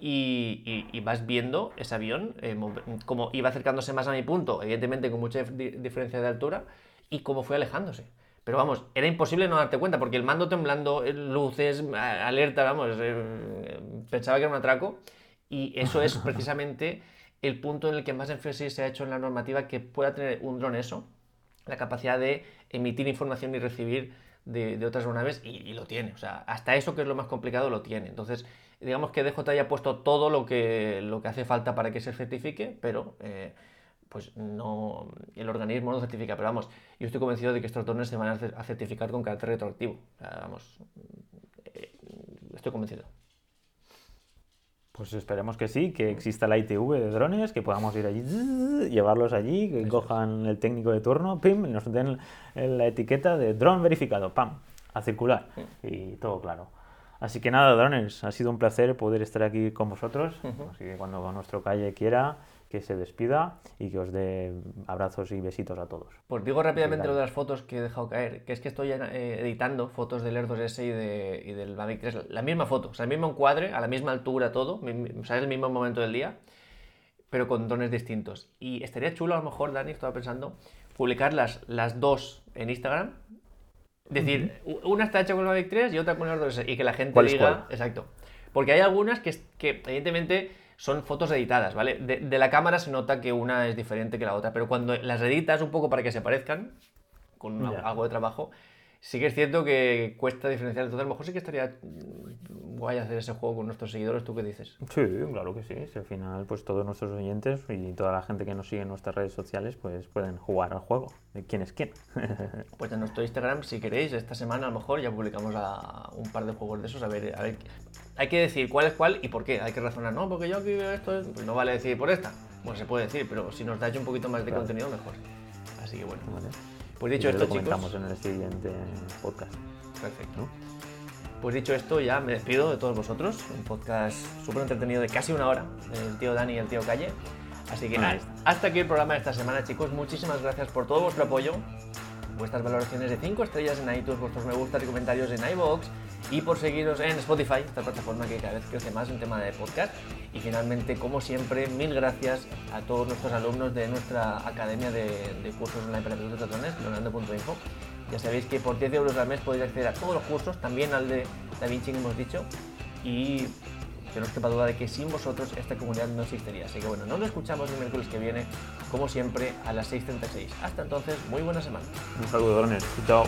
Y, vas viendo ese avión, eh, como iba acercándose más a mi punto, evidentemente con mucha diferencia de altura, y cómo fue alejándose. Pero vamos, era imposible no darte cuenta, porque el mando temblando, luces, alerta, vamos, eh, pensaba que era un atraco. Y eso es precisamente el punto en el que más énfasis se ha hecho en la normativa que pueda tener un dron eso, la capacidad de emitir información y recibir de, otras aeronaves y, lo tiene. O sea, hasta eso que es lo más complicado lo tiene. Entonces, digamos que DJI ha puesto todo lo que, lo que hace falta para que se certifique, pero eh, pues no, el organismo no certifica. Pero vamos, yo estoy convencido de que estos drones se van a certificar con carácter retroactivo. vamos, eh, estoy convencido. Pues esperemos que sí, que exista la ITV de drones, que podamos ir allí, llevarlos allí, que cojan el técnico de turno, pim, nos den la etiqueta de dron verificado, pam, a circular y todo claro. Así que nada, drones, ha sido un placer poder estar aquí con vosotros. Así que cuando nuestro calle quiera, que se despida y que os dé abrazos y besitos a todos. Pues digo rápidamente lo de las fotos que he dejado caer, que es que estoy eh, editando fotos del Air 2S y, de, y del Mavic 3, la misma foto, o sea, el mismo encuadre, a la misma altura todo, o sea, el mismo momento del día, pero con tonos distintos. Y estaría chulo a lo mejor, Dani, estaba pensando, publicar las, las dos en Instagram, es decir, una está hecha con el Mavic 3 y otra con el Air 2S, y que la gente diga... Exacto. Porque hay algunas que, que evidentemente son fotos editadas, ¿vale? De, la cámara se nota que una es diferente que la otra, pero cuando las editas un poco para que se parezcan, con algo de trabajo, sí que es cierto que cuesta diferenciar. Entonces, a lo mejor sí que estaría guay hacer ese juego con nuestros seguidores. ¿Tú qué dices? Sí, claro que sí. Si al final, pues todos nuestros oyentes y toda la gente que nos sigue en nuestras redes sociales, pues pueden jugar al juego de quién es quién. pues en nuestro Instagram, si queréis, esta semana a lo mejor ya publicamos un par de juegos de esos. A ver, a ver. Hay que decir cuál es cuál y por qué. Hay que razonar, no, porque yo aquí esto, pues no vale decir por esta. Bueno, se puede decir, pero si nos da un poquito más de contenido, mejor. Así que bueno. Vale. Pues dicho esto, lo comentamos en el siguiente podcast. Perfecto. Pues dicho esto, ya me despido de todos vosotros. Un podcast súper entretenido de casi una hora, el tío Dani y el tío Calle. Así que nada, hasta aquí el programa de esta semana, chicos. Muchísimas gracias por todo vuestro apoyo, vuestras valoraciones de 5 estrellas en iTunes, vuestros me gustas y comentarios en iVoox y por seguiros en Spotify, esta plataforma que cada vez crece más en tema de podcast. Y finalmente, como siempre, mil gracias a todos nuestros alumnos de nuestra academia de, cursos online para pilotos de drones, leonardo.info. Ya sabéis que por 10 euros al mes podéis acceder a todos los cursos, también al de DaVinci que hemos dicho. Y que no os quepa duda de que sin vosotros esta comunidad no existiría. Así que bueno, nos escuchamos el miércoles que viene, como siempre, a las 6.36. Hasta entonces, muy buena semana. Un saludo, drones. Chao.